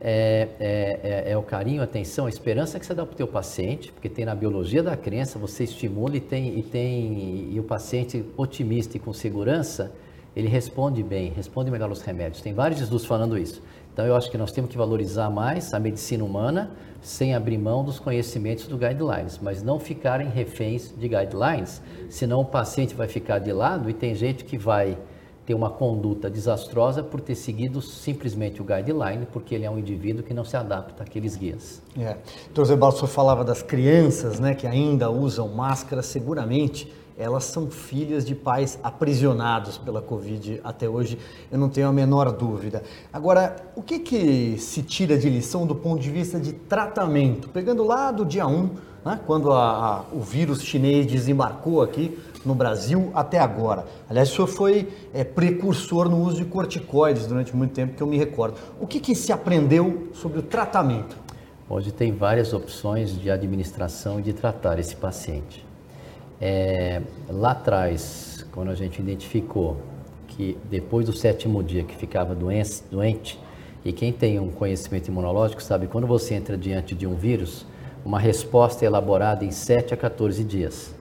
H: é, é, é, é, o carinho, a atenção, a esperança que você dá para o teu paciente, porque tem na biologia da crença, você estimula e tem, e tem e o paciente otimista e com segurança, ele responde bem, responde melhor aos remédios. Tem vários estudos falando isso. Então eu acho que nós temos que valorizar mais a medicina humana sem abrir mão dos conhecimentos do guidelines, mas não ficarem reféns de guidelines, senão o paciente vai ficar de lado e tem gente que vai ter uma conduta desastrosa por ter seguido simplesmente o guideline, porque ele é um indivíduo que não se adapta àqueles guias.
A: É. Doutor Zebaldo, falava das crianças né, que ainda usam máscara, seguramente elas são filhas de pais aprisionados pela Covid até hoje, eu não tenho a menor dúvida. Agora, o que, que se tira de lição do ponto de vista de tratamento? Pegando lá do dia 1, né, quando a, a, o vírus chinês desembarcou aqui no Brasil até agora. Aliás, o senhor foi é, precursor no uso de corticoides durante muito tempo, que eu me recordo. O que, que se aprendeu sobre o tratamento?
H: Hoje tem várias opções de administração e de tratar esse paciente. É, lá atrás, quando a gente identificou que depois do sétimo dia que ficava doente, doente, e quem tem um conhecimento imunológico sabe quando você entra diante de um vírus, uma resposta é elaborada em 7 a 14 dias.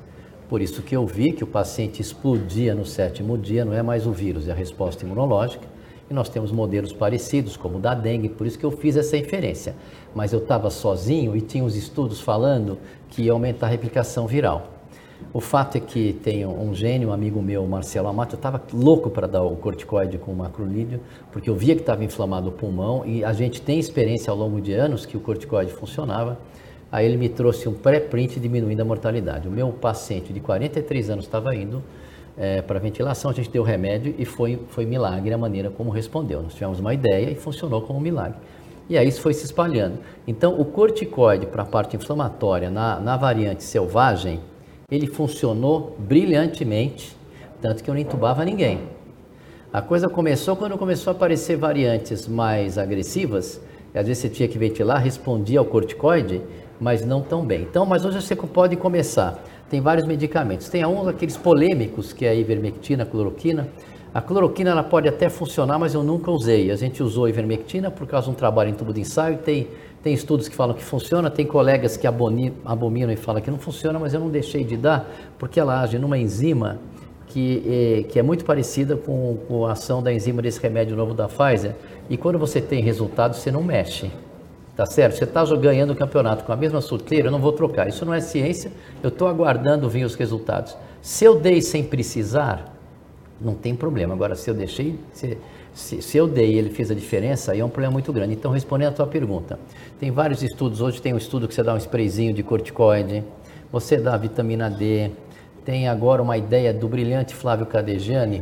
H: Por isso que eu vi que o paciente explodia no sétimo dia, não é mais o vírus, é a resposta imunológica. E nós temos modelos parecidos, como o da dengue, por isso que eu fiz essa inferência. Mas eu estava sozinho e tinha os estudos falando que ia aumentar a replicação viral. O fato é que tem um gênio, um amigo meu, Marcelo Amato, eu estava louco para dar o corticoide com o macrolídeo, porque eu via que estava inflamado o pulmão e a gente tem experiência ao longo de anos que o corticoide funcionava. Aí ele me trouxe um pré-print diminuindo a mortalidade. O meu paciente de 43 anos estava indo é, para ventilação, a gente deu remédio e foi, foi milagre a maneira como respondeu. Nós tivemos uma ideia e funcionou como um milagre. E aí isso foi se espalhando. Então, o corticoide para a parte inflamatória na, na variante selvagem, ele funcionou brilhantemente, tanto que eu não entubava ninguém. A coisa começou quando começou a aparecer variantes mais agressivas, às vezes você tinha que ventilar, respondia ao corticoide, mas não tão bem. Então, mas hoje você pode começar. Tem vários medicamentos. Tem uns aqueles polêmicos, que é a ivermectina, a cloroquina. A cloroquina ela pode até funcionar, mas eu nunca usei. A gente usou a ivermectina por causa de um trabalho em tubo de ensaio. Tem, tem estudos que falam que funciona, tem colegas que abominam e falam que não funciona, mas eu não deixei de dar porque ela age numa enzima que, é, que é muito parecida com, com a ação da enzima desse remédio novo da Pfizer. E quando você tem resultado, você não mexe. Tá certo? Você está ganhando o campeonato com a mesma surteira, eu não vou trocar. Isso não é ciência, eu estou aguardando vir os resultados. Se eu dei sem precisar, não tem problema. Agora, se eu deixei, se, se, se eu dei e ele fez a diferença, aí é um problema muito grande. Então, respondendo a tua pergunta, tem vários estudos. Hoje tem um estudo que você dá um sprayzinho de corticoide, você dá vitamina D. Tem agora uma ideia do brilhante Flávio Cadegiani,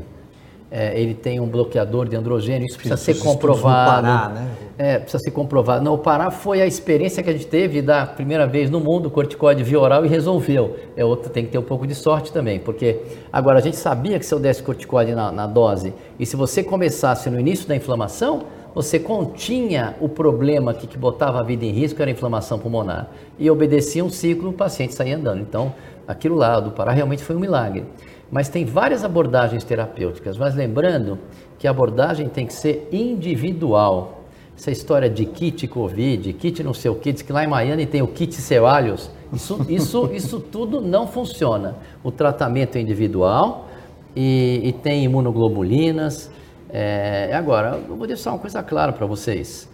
H: é, ele tem um bloqueador de androgênio, isso precisa ser comprovado. Pará, né? É, precisa ser comprovado. Não, o Pará foi a experiência que a gente teve da primeira vez no mundo, corticoide via oral e resolveu. É outra, tem que ter um pouco de sorte também, porque agora a gente sabia que se eu desse corticoide na, na dose e se você começasse no início da inflamação, você continha o problema que, que botava a vida em risco, era a inflamação pulmonar. E obedecia um ciclo, o paciente saía andando. Então, aquilo lá do Pará realmente foi um milagre. Mas tem várias abordagens terapêuticas, mas lembrando que a abordagem tem que ser individual. Essa história de kit Covid, kit não sei o que, diz que lá em Miami tem o kit Ceballos, isso, isso, isso tudo não funciona. O tratamento é individual e, e tem imunoglobulinas. É, agora, eu vou deixar uma coisa clara para vocês.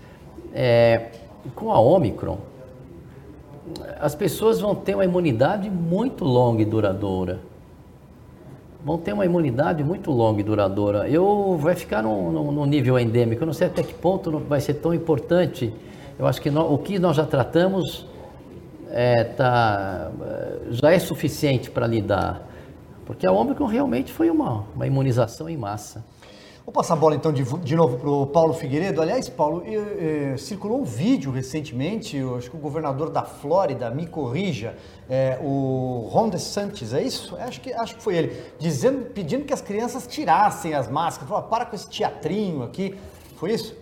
H: É, com a Omicron, as pessoas vão ter uma imunidade muito longa e duradoura vão ter uma imunidade muito longa e duradoura. Eu vai ficar no, no, no nível endêmico. Eu não sei até que ponto vai ser tão importante. Eu acho que o que nós já tratamos é, tá, já é suficiente para lidar, porque a Omicron realmente foi uma, uma imunização em massa.
A: Vou passar a bola então de, de novo para o Paulo Figueiredo. Aliás, Paulo, circulou um vídeo recentemente, eu acho que o governador da Flórida, me corrija, é, o Ron DeSantis, é isso? Acho que, acho que foi ele, dizendo, pedindo que as crianças tirassem as máscaras. Falou, para com esse teatrinho aqui. Foi isso?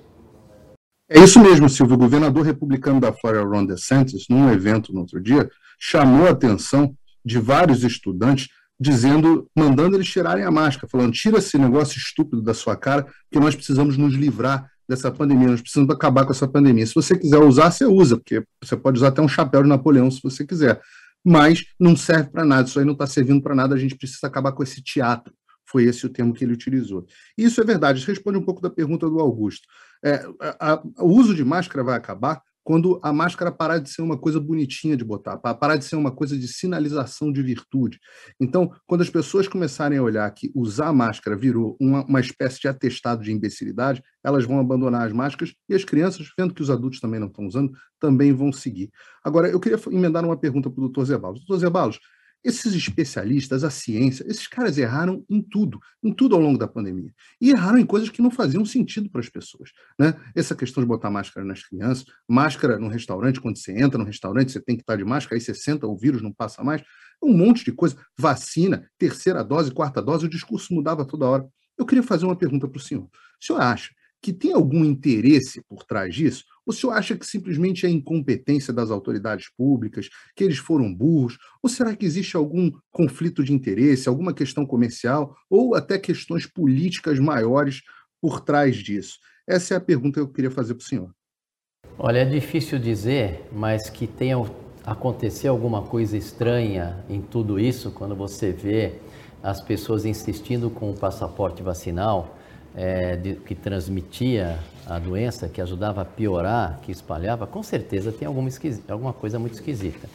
D: É isso mesmo, Silvio. O governador republicano da Flórida, Ron DeSantis, num evento no outro dia, chamou a atenção de vários estudantes dizendo, mandando eles tirarem a máscara, falando: tira esse negócio estúpido da sua cara, que nós precisamos nos livrar dessa pandemia, nós precisamos acabar com essa pandemia. Se você quiser usar, você usa, porque você pode usar até um chapéu de Napoleão se você quiser, mas não serve para nada, isso aí não está servindo para nada, a gente precisa acabar com esse teatro. Foi esse o termo que ele utilizou. Isso é verdade, isso responde um pouco da pergunta do Augusto. É, a, a, o uso de máscara vai acabar quando a máscara parar de ser uma coisa bonitinha de botar, parar de ser uma coisa de sinalização de virtude. Então, quando as pessoas começarem a olhar que usar máscara virou uma, uma espécie de atestado de imbecilidade, elas vão abandonar as máscaras e as crianças, vendo que os adultos também não estão usando, também vão seguir. Agora, eu queria emendar uma pergunta para o doutor Zebalos. Doutor Zebalos, esses especialistas, a ciência, esses caras erraram em tudo, em tudo ao longo da pandemia. E erraram em coisas que não faziam sentido para as pessoas. Né? Essa questão de botar máscara nas crianças, máscara no restaurante, quando você entra no restaurante, você tem que estar de máscara, aí você senta, o vírus não passa mais. Um monte de coisa. Vacina, terceira dose, quarta dose, o discurso mudava toda hora. Eu queria fazer uma pergunta para o senhor. O senhor acha que tem algum interesse por trás disso? O senhor acha que simplesmente é incompetência das autoridades públicas, que eles foram burros? Ou será que existe algum conflito de interesse, alguma questão comercial ou até questões políticas maiores por trás disso? Essa é a pergunta que eu queria fazer para o senhor.
H: Olha, é difícil dizer, mas que tenha acontecido alguma coisa estranha em tudo isso, quando você vê as pessoas insistindo com o passaporte vacinal, é, de, que transmitia a doença, que ajudava a piorar, que espalhava, com certeza tem alguma, alguma coisa muito esquisita.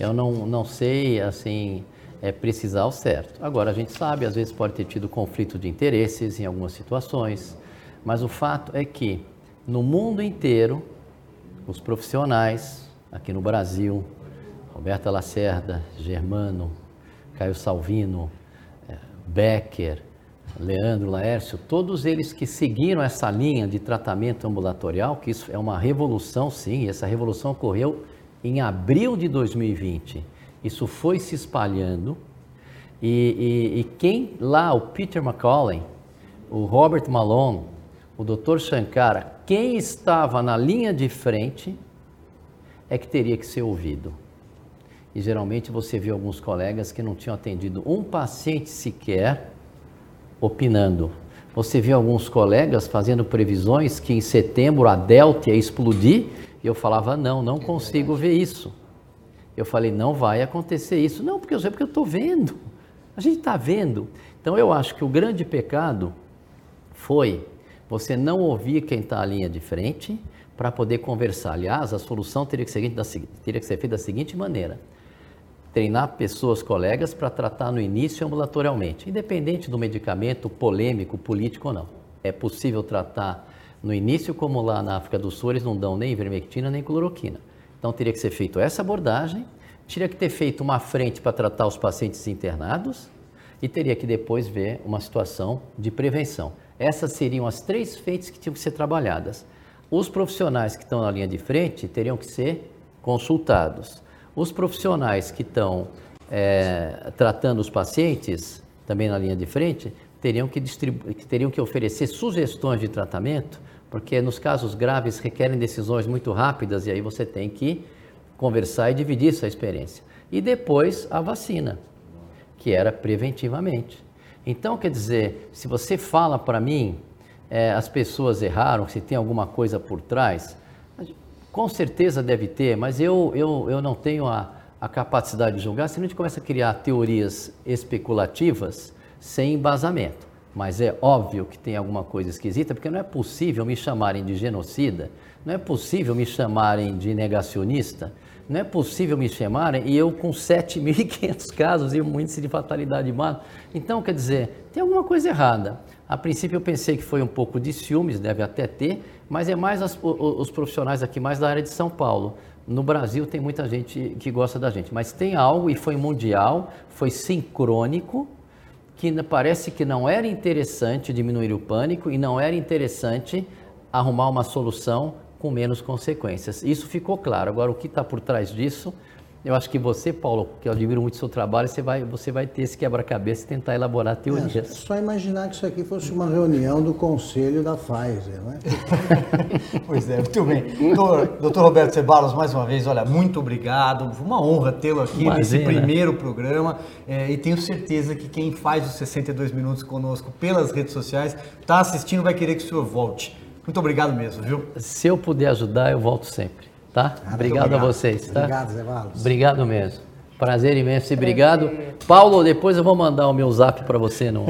H: Eu não, não sei, assim, é, precisar o certo. Agora, a gente sabe, às vezes pode ter tido conflito de interesses em algumas situações, mas o fato é que no mundo inteiro, os profissionais, aqui no Brasil, Roberta Lacerda, Germano, Caio Salvino, é, Becker, Leandro Laércio, todos eles que seguiram essa linha de tratamento ambulatorial, que isso é uma revolução, sim, essa revolução ocorreu em abril de 2020. Isso foi se espalhando e, e, e quem lá, o Peter McCollum, o Robert Malone, o Dr. Shankara, quem estava na linha de frente é que teria que ser ouvido. E geralmente você vê alguns colegas que não tinham atendido um paciente sequer opinando. Você vê alguns colegas fazendo previsões que em setembro a Delta ia explodir e eu falava: não, não consigo ver isso. Eu falei: não vai acontecer isso. Não, porque eu sei porque eu estou vendo. A gente está vendo. Então eu acho que o grande pecado foi você não ouvir quem está à linha de frente para poder conversar. Aliás, a solução teria que, ser, teria que ser feita da seguinte maneira: treinar pessoas, colegas, para tratar no início ambulatorialmente, independente do medicamento polêmico, político ou não. É possível tratar no início, como lá na África do Sul, eles não dão nem ivermectina nem cloroquina. Então teria que ser feito essa abordagem, teria que ter feito uma frente para tratar os pacientes internados e teria que depois ver uma situação de prevenção. Essas seriam as três frentes que tinham que ser trabalhadas. Os profissionais que estão na linha de frente teriam que ser consultados. Os profissionais que estão é, tratando os pacientes, também na linha de frente, teriam que, teriam que oferecer sugestões de tratamento, porque nos casos graves requerem decisões muito rápidas e aí você tem que conversar e dividir essa experiência. E depois a vacina, que era preventivamente. Então, quer dizer, se você fala para mim, é, as pessoas erraram, se tem alguma coisa por trás, com certeza deve ter, mas eu, eu, eu não tenho a, a capacidade de julgar se a gente começa a criar teorias especulativas sem embasamento. Mas é óbvio que tem alguma coisa esquisita, porque não é possível me chamarem de genocida, não é possível me chamarem de negacionista, não é possível me chamarem e eu com 7.500 casos e um índice de fatalidade máximo. Então, quer dizer, tem alguma coisa errada. A princípio eu pensei que foi um pouco de ciúmes, deve até ter, mas é mais as, os profissionais aqui, mais da área de São Paulo. No Brasil tem muita gente que gosta da gente, mas tem algo e foi mundial, foi sincrônico, que parece que não era interessante diminuir o pânico e não era interessante arrumar uma solução com menos consequências. Isso ficou claro. Agora, o que está por trás disso, eu acho que você, Paulo, que eu admiro muito o seu trabalho, você vai, você vai ter esse quebra-cabeça e tentar elaborar teorias. É,
C: só imaginar que isso aqui fosse uma reunião do conselho da Pfizer, não é?
A: pois é, muito bem. Doutor, doutor Roberto Cebalos, mais uma vez, olha, muito obrigado. Uma honra tê-lo aqui Imagina. nesse primeiro programa. É, e tenho certeza que quem faz os 62 minutos conosco pelas redes sociais está assistindo vai querer que o senhor volte. Muito obrigado mesmo, viu?
H: Se eu puder ajudar, eu volto sempre. Tá? Ah, obrigado, obrigado, a vocês. Tá?
C: Obrigado, Zé Valles.
H: Obrigado mesmo. Prazer imenso e obrigado. Paulo, depois eu vou mandar o meu zap para você. No...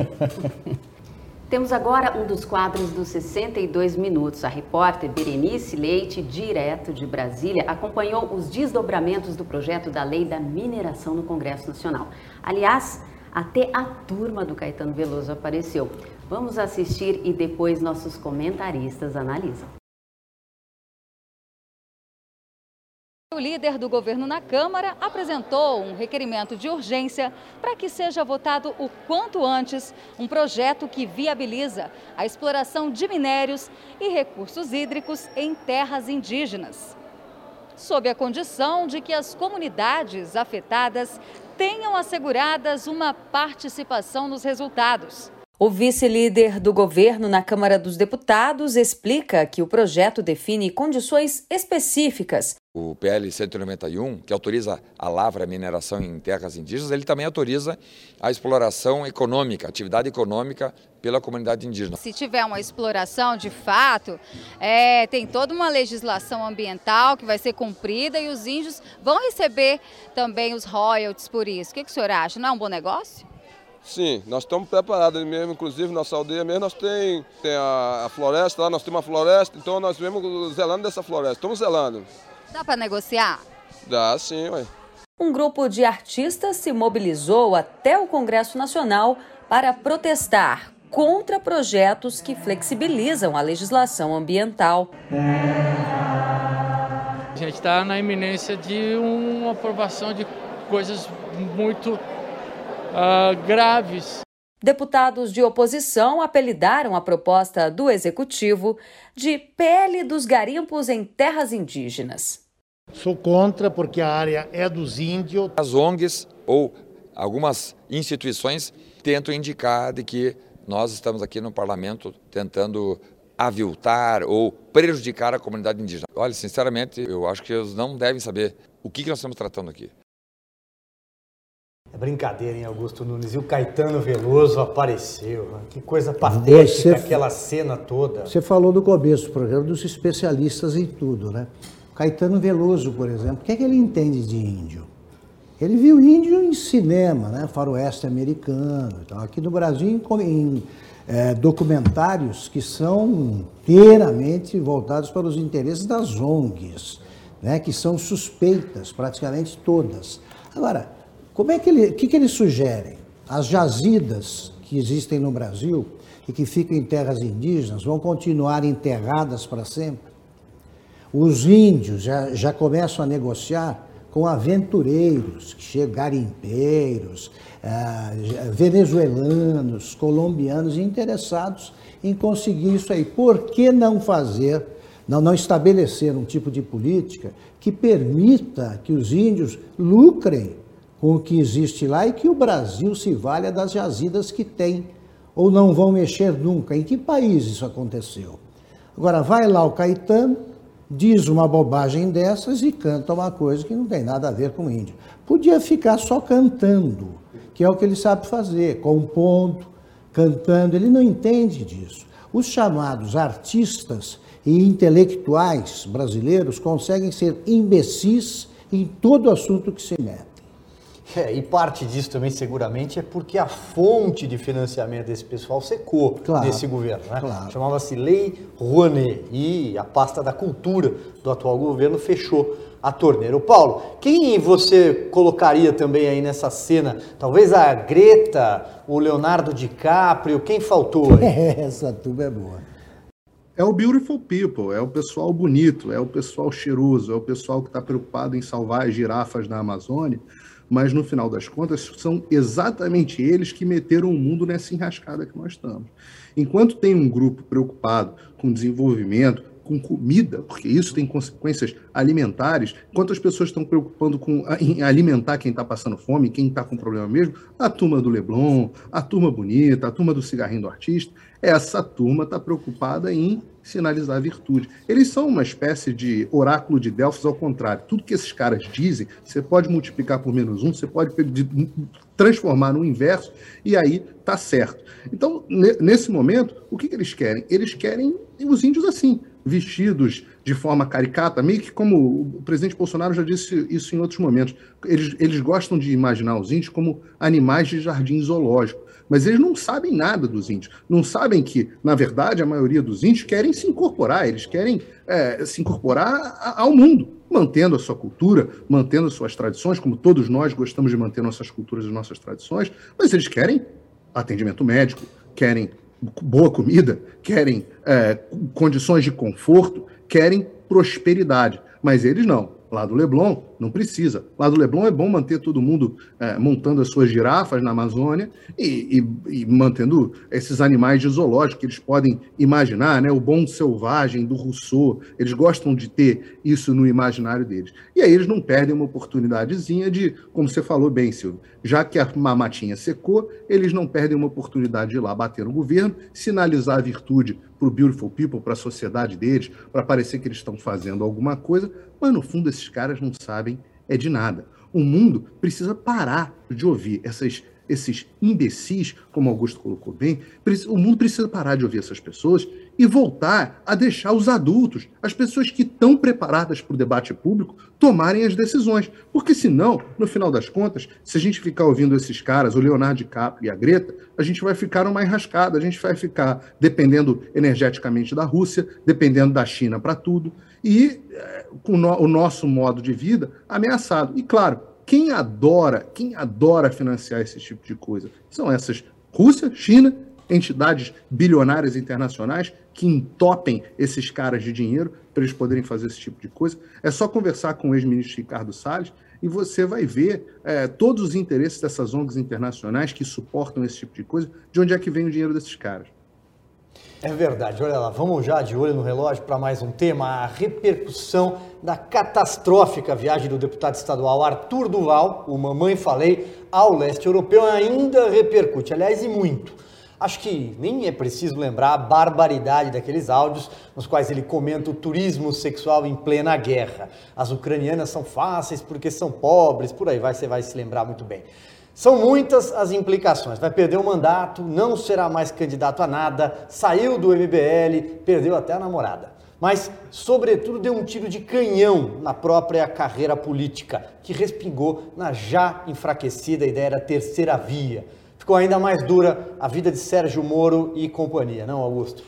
B: Temos agora um dos quadros dos 62 minutos. A repórter Berenice Leite, direto de Brasília, acompanhou os desdobramentos do projeto da lei da mineração no Congresso Nacional. Aliás, até a turma do Caetano Veloso apareceu. Vamos assistir e depois nossos comentaristas analisam.
I: O líder do governo na Câmara apresentou um requerimento de urgência para que seja votado o quanto antes um projeto que viabiliza a exploração de minérios e recursos hídricos em terras indígenas. Sob a condição de que as comunidades afetadas tenham asseguradas uma participação nos resultados.
J: O vice-líder do governo na Câmara dos Deputados explica que o projeto define condições específicas.
K: O PL 191, que autoriza a lavra, a mineração em terras indígenas, ele também autoriza a exploração econômica, atividade econômica pela comunidade indígena.
I: Se tiver uma exploração de fato, é, tem toda uma legislação ambiental que vai ser cumprida e os índios vão receber também os royalties por isso. O que, que o senhor acha? Não é um bom negócio?
L: Sim, nós estamos preparados mesmo, inclusive nossa aldeia mesmo, nós tem, tem a, a, floresta lá, nós temos uma floresta, então nós mesmo zelando dessa floresta, estamos zelando.
I: Dá para negociar?
L: Dá sim, ué.
J: Um grupo de artistas se mobilizou até o Congresso Nacional para protestar contra projetos que flexibilizam a legislação ambiental.
M: A gente está na iminência de uma aprovação de coisas muito uh, graves.
J: Deputados de oposição apelidaram a proposta do executivo de pele dos garimpos em terras indígenas.
N: Sou contra porque a área é dos índios.
K: As ONGs ou algumas instituições tentam indicar de que nós estamos aqui no parlamento tentando aviltar ou prejudicar a comunidade indígena. Olha, sinceramente, eu acho que eles não devem saber o que nós estamos tratando aqui.
A: É brincadeira, hein, Augusto Nunes? E o Caetano Veloso apareceu. Né? Que coisa patética você, aquela cena toda.
C: Você falou no começo do programa dos especialistas em tudo, né? Caetano Veloso, por exemplo, o que é que ele entende de índio? Ele viu índio em cinema, né? faroeste americano. Então, aqui no Brasil, em, em é, documentários que são inteiramente voltados para os interesses das ONGs, né? que são suspeitas, praticamente todas. Agora, como é que ele, o que, que eles sugerem? As jazidas que existem no Brasil e que ficam em terras indígenas vão continuar enterradas para sempre? Os índios já, já começam a negociar com aventureiros, garimpeiros, ah, venezuelanos, colombianos interessados em conseguir isso aí. Por que não fazer, não, não estabelecer um tipo de política que permita que os índios lucrem com o que existe lá e que o Brasil se valha das jazidas que tem, ou não vão mexer nunca. Em que país isso aconteceu? Agora, vai lá o Caetano, diz uma bobagem dessas e canta uma coisa que não tem nada a ver com o índio. Podia ficar só cantando, que é o que ele sabe fazer, compondo, cantando, ele não entende disso. Os chamados artistas e intelectuais brasileiros conseguem ser imbecis em todo assunto que se mete.
A: É, e parte disso também seguramente é porque a fonte de financiamento desse pessoal secou claro, nesse governo. Né? Claro. Chamava-se Lei Rouanet e a pasta da cultura do atual governo fechou a torneira. O Paulo, quem você colocaria também aí nessa cena? Talvez a Greta, o Leonardo DiCaprio, quem faltou aí?
C: Essa turma é boa.
D: É o beautiful people, é o pessoal bonito, é o pessoal cheiroso, é o pessoal que está preocupado em salvar as girafas na Amazônia mas no final das contas são exatamente eles que meteram o mundo nessa enrascada que nós estamos. Enquanto tem um grupo preocupado com desenvolvimento, com comida, porque isso tem consequências alimentares, enquanto as pessoas estão preocupando com em alimentar quem está passando fome, quem está com problema mesmo, a turma do Leblon, a turma bonita, a turma do cigarrinho do artista, essa turma está preocupada em sinalizar virtude. Eles são uma espécie de oráculo de Delfos ao contrário. Tudo que esses caras dizem, você pode multiplicar por menos um, você pode transformar no inverso e aí tá certo. Então, nesse momento, o que, que eles querem? Eles querem os índios assim, vestidos de forma caricata, meio que como o presidente Bolsonaro já disse isso em outros momentos. Eles, eles gostam de imaginar os índios como animais de jardim zoológico mas eles não sabem nada dos índios. Não sabem que, na verdade, a maioria dos índios querem se incorporar, eles querem é, se incorporar ao mundo, mantendo a sua cultura, mantendo suas tradições, como todos nós gostamos de manter nossas culturas e nossas tradições, mas eles querem atendimento médico, querem boa comida, querem é, condições de conforto, querem prosperidade. Mas eles não. Lá do Leblon, não precisa. Lá do Leblon é bom manter todo mundo é, montando as suas girafas na Amazônia e, e, e, mantendo esses animais de zoológico que eles podem imaginar, né? O bom selvagem do Rousseau. Eles gostam de ter isso no imaginário deles. E aí eles não perdem uma oportunidadezinha de, como você falou bem, Silvio, já que a mamatinha secou, eles não perdem uma oportunidade de ir lá bater no governo, sinalizar a virtude para o Beautiful People, para a sociedade deles, para parecer que eles estão fazendo alguma coisa, mas no fundo esses caras não sabem é de nada. O mundo precisa parar de ouvir essas esses imbecis, como Augusto colocou bem, o mundo precisa parar de ouvir essas pessoas e voltar a deixar os adultos, as pessoas que estão preparadas para o debate público, tomarem as decisões. Porque senão, no final das contas, se a gente ficar ouvindo esses caras, o Leonardo DiCaprio e a Greta, a gente vai ficar numa enrascada, a gente vai ficar dependendo energeticamente da Rússia, dependendo da China para tudo, e é, com o nosso modo de vida ameaçado. E claro, quem adora, quem adora financiar esse tipo de coisa são essas Rússia, China, entidades bilionárias internacionais que entopem esses caras de dinheiro para eles poderem fazer esse tipo de coisa. É só conversar com o ex-ministro Ricardo Salles e você vai ver é, todos os interesses dessas ONGs internacionais que suportam esse tipo de coisa, de onde é que vem o dinheiro desses caras.
A: É verdade, olha lá, vamos já de olho no relógio para mais um tema, a repercussão da catastrófica viagem do deputado estadual Arthur Duval, o Mamãe Falei, ao leste europeu ainda repercute, aliás, e muito. Acho que nem é preciso lembrar a barbaridade daqueles áudios nos quais ele comenta o turismo sexual em plena guerra. As ucranianas são fáceis porque são pobres, por aí vai, você vai se lembrar muito bem. São muitas as implicações. Vai perder o mandato, não será mais candidato a nada, saiu do MBL, perdeu até a namorada. Mas, sobretudo, deu um tiro de canhão na própria carreira política, que respingou na já enfraquecida ideia da terceira via. Ficou ainda mais dura a vida de Sérgio Moro e companhia, não, Augusto?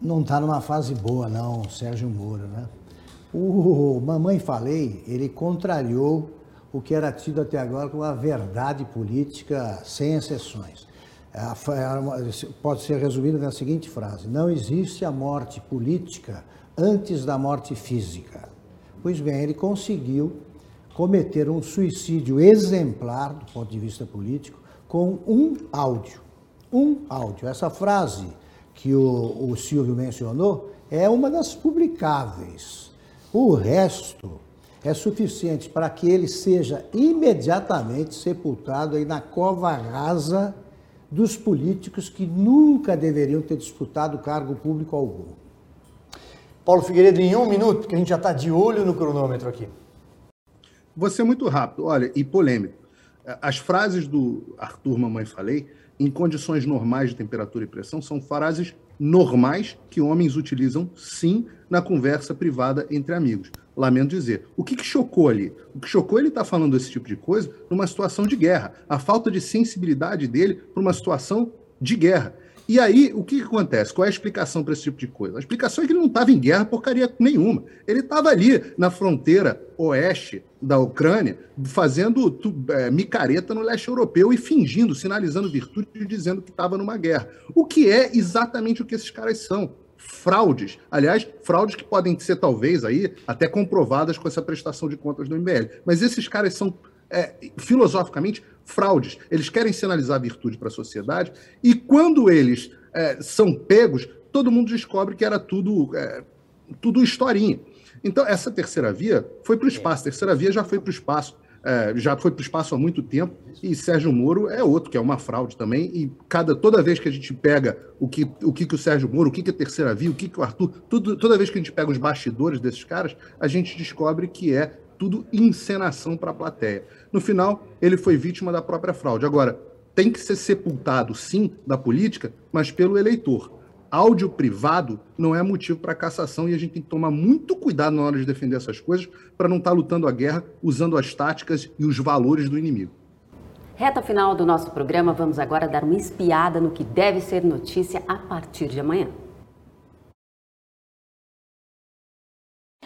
C: Não está numa fase boa, não, Sérgio Moro, né? O Mamãe Falei, ele contrariou o que era tido até agora como a verdade política sem exceções. É, é pode ser resumido na seguinte frase: não existe a morte política antes da morte física. Pois bem, ele conseguiu cometer um suicídio exemplar do ponto de vista político com um áudio. Um áudio. Essa frase que o, o Silvio mencionou é uma das publicáveis. O resto é suficiente para que ele seja imediatamente sepultado aí na cova rasa dos políticos que nunca deveriam ter disputado cargo público algum.
A: Paulo Figueiredo, em um minuto, porque a gente já está de olho no cronômetro aqui.
D: Vou ser muito rápido, olha, e polêmico. As frases do Arthur Mamãe Falei, em condições normais de temperatura e pressão, são frases normais que homens utilizam, sim, na conversa privada entre amigos. Lamento dizer. O que, que chocou ali? O que chocou ele estar tá falando esse tipo de coisa numa situação de guerra. A falta de sensibilidade dele para uma situação de guerra. E aí, o que, que acontece? Qual é a explicação para esse tipo de coisa? A explicação é que ele não estava em guerra porcaria nenhuma. Ele estava ali na fronteira oeste da Ucrânia, fazendo é, micareta no leste europeu e fingindo, sinalizando virtude e dizendo que estava numa guerra. O que é exatamente o que esses caras são fraudes. Aliás, fraudes que podem ser, talvez, aí até comprovadas com essa prestação de contas do MBL. Mas esses caras são, é, filosoficamente, fraudes. Eles querem sinalizar virtude para a sociedade e quando eles é, são pegos, todo mundo descobre que era tudo, é, tudo historinha. Então, essa terceira via foi para o espaço. A terceira via já foi para o espaço é, já foi para o espaço há muito tempo, e Sérgio Moro é outro, que é uma fraude também, e cada, toda vez que a gente pega o que o, que, que o Sérgio Moro, o que, que a Terceira Via, o que, que o Arthur, tudo, toda vez que a gente pega os bastidores desses caras, a gente descobre que é tudo encenação para a plateia. No final, ele foi vítima da própria fraude. Agora, tem que ser sepultado, sim, da política, mas pelo eleitor áudio privado não é motivo para cassação e a gente tem que tomar muito cuidado na hora de defender essas coisas para não estar tá lutando a guerra usando as táticas e os valores do inimigo.
B: Reta final do nosso programa, vamos agora dar uma espiada no que deve ser notícia a partir de amanhã.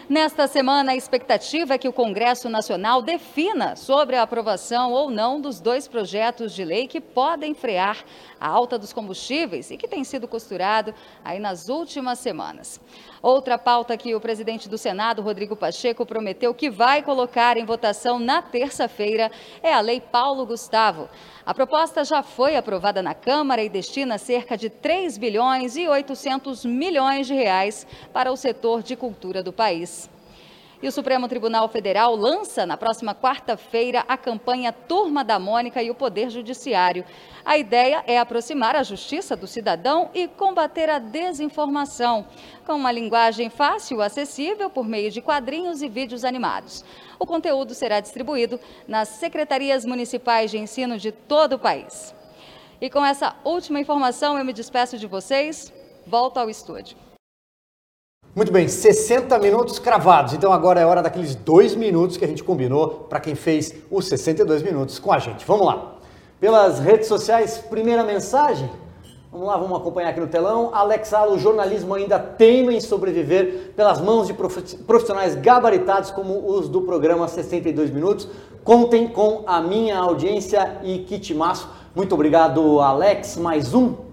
I: Nesta semana, a expectativa é que o Congresso Nacional defina sobre a aprovação ou não dos dois projetos de lei que podem frear a alta dos combustíveis e que tem sido costurado aí nas últimas semanas. Outra pauta que o presidente do Senado, Rodrigo Pacheco, prometeu que vai colocar em votação na terça-feira é a Lei Paulo Gustavo. A proposta já foi aprovada na Câmara e destina cerca de 3 bilhões e 800 milhões de reais para o setor de cultura do país. E o Supremo Tribunal Federal lança na próxima quarta-feira a campanha Turma da Mônica e o Poder Judiciário. A ideia é aproximar a justiça do cidadão e combater a desinformação, com uma linguagem fácil acessível por meio de quadrinhos e vídeos animados. O conteúdo será distribuído nas secretarias municipais de ensino de todo o país. E com essa última informação, eu me despeço de vocês. Volto ao estúdio.
A: Muito bem, 60 minutos cravados. Então agora é hora daqueles dois minutos que a gente combinou para quem fez os 62 minutos com a gente. Vamos lá. Pelas redes sociais, primeira mensagem. Vamos lá, vamos acompanhar aqui no telão. Alex Alo, o jornalismo ainda teima em sobreviver pelas mãos de profissionais gabaritados como os do programa 62 Minutos. Contem com a minha audiência e kit maço. Muito obrigado, Alex. Mais um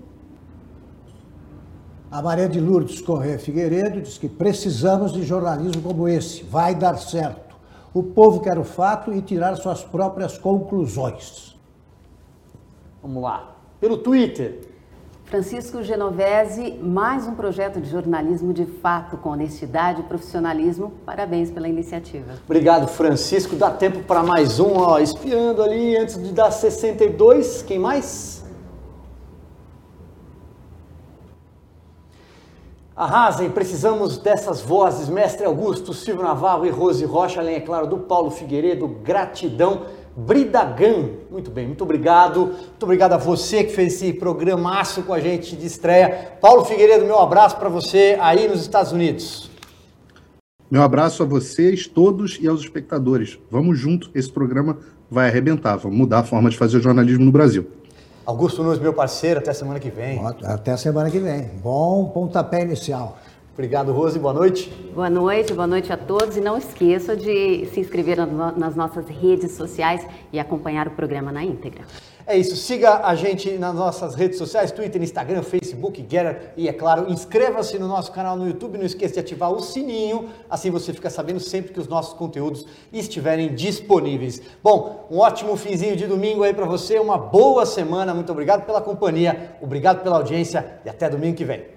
C: a Maria de Lourdes Corrêa Figueiredo diz que precisamos de jornalismo como esse. Vai dar certo. O povo quer o fato e tirar suas próprias conclusões.
A: Vamos lá. Pelo Twitter.
B: Francisco Genovese, mais um projeto de jornalismo de fato, com honestidade e profissionalismo. Parabéns pela iniciativa.
A: Obrigado, Francisco. Dá tempo para mais um, ó, espiando ali antes de dar 62. Quem mais? Arrasem, precisamos dessas vozes, Mestre Augusto, Silvio Navarro e Rose Rocha, além, é claro, do Paulo Figueiredo, gratidão. Bridagan, muito bem, muito obrigado. Muito obrigado a você que fez esse programaço com a gente de estreia. Paulo Figueiredo, meu abraço para você aí nos Estados Unidos.
D: Meu abraço a vocês todos e aos espectadores. Vamos junto, esse programa vai arrebentar, vamos mudar a forma de fazer jornalismo no Brasil.
A: Augusto Nunes, meu parceiro, até semana que vem.
C: Até semana que vem. Bom pontapé inicial.
A: Obrigado, Rose. Boa noite.
B: Boa noite, boa noite a todos. E não esqueça de se inscrever nas nossas redes sociais e acompanhar o programa na íntegra.
A: É isso, siga a gente nas nossas redes sociais, Twitter, Instagram, Facebook, Getter e, é claro, inscreva-se no nosso canal no YouTube, não esqueça de ativar o sininho, assim você fica sabendo sempre que os nossos conteúdos estiverem disponíveis. Bom, um ótimo finzinho de domingo aí para você, uma boa semana, muito obrigado pela companhia, obrigado pela audiência e até domingo que vem.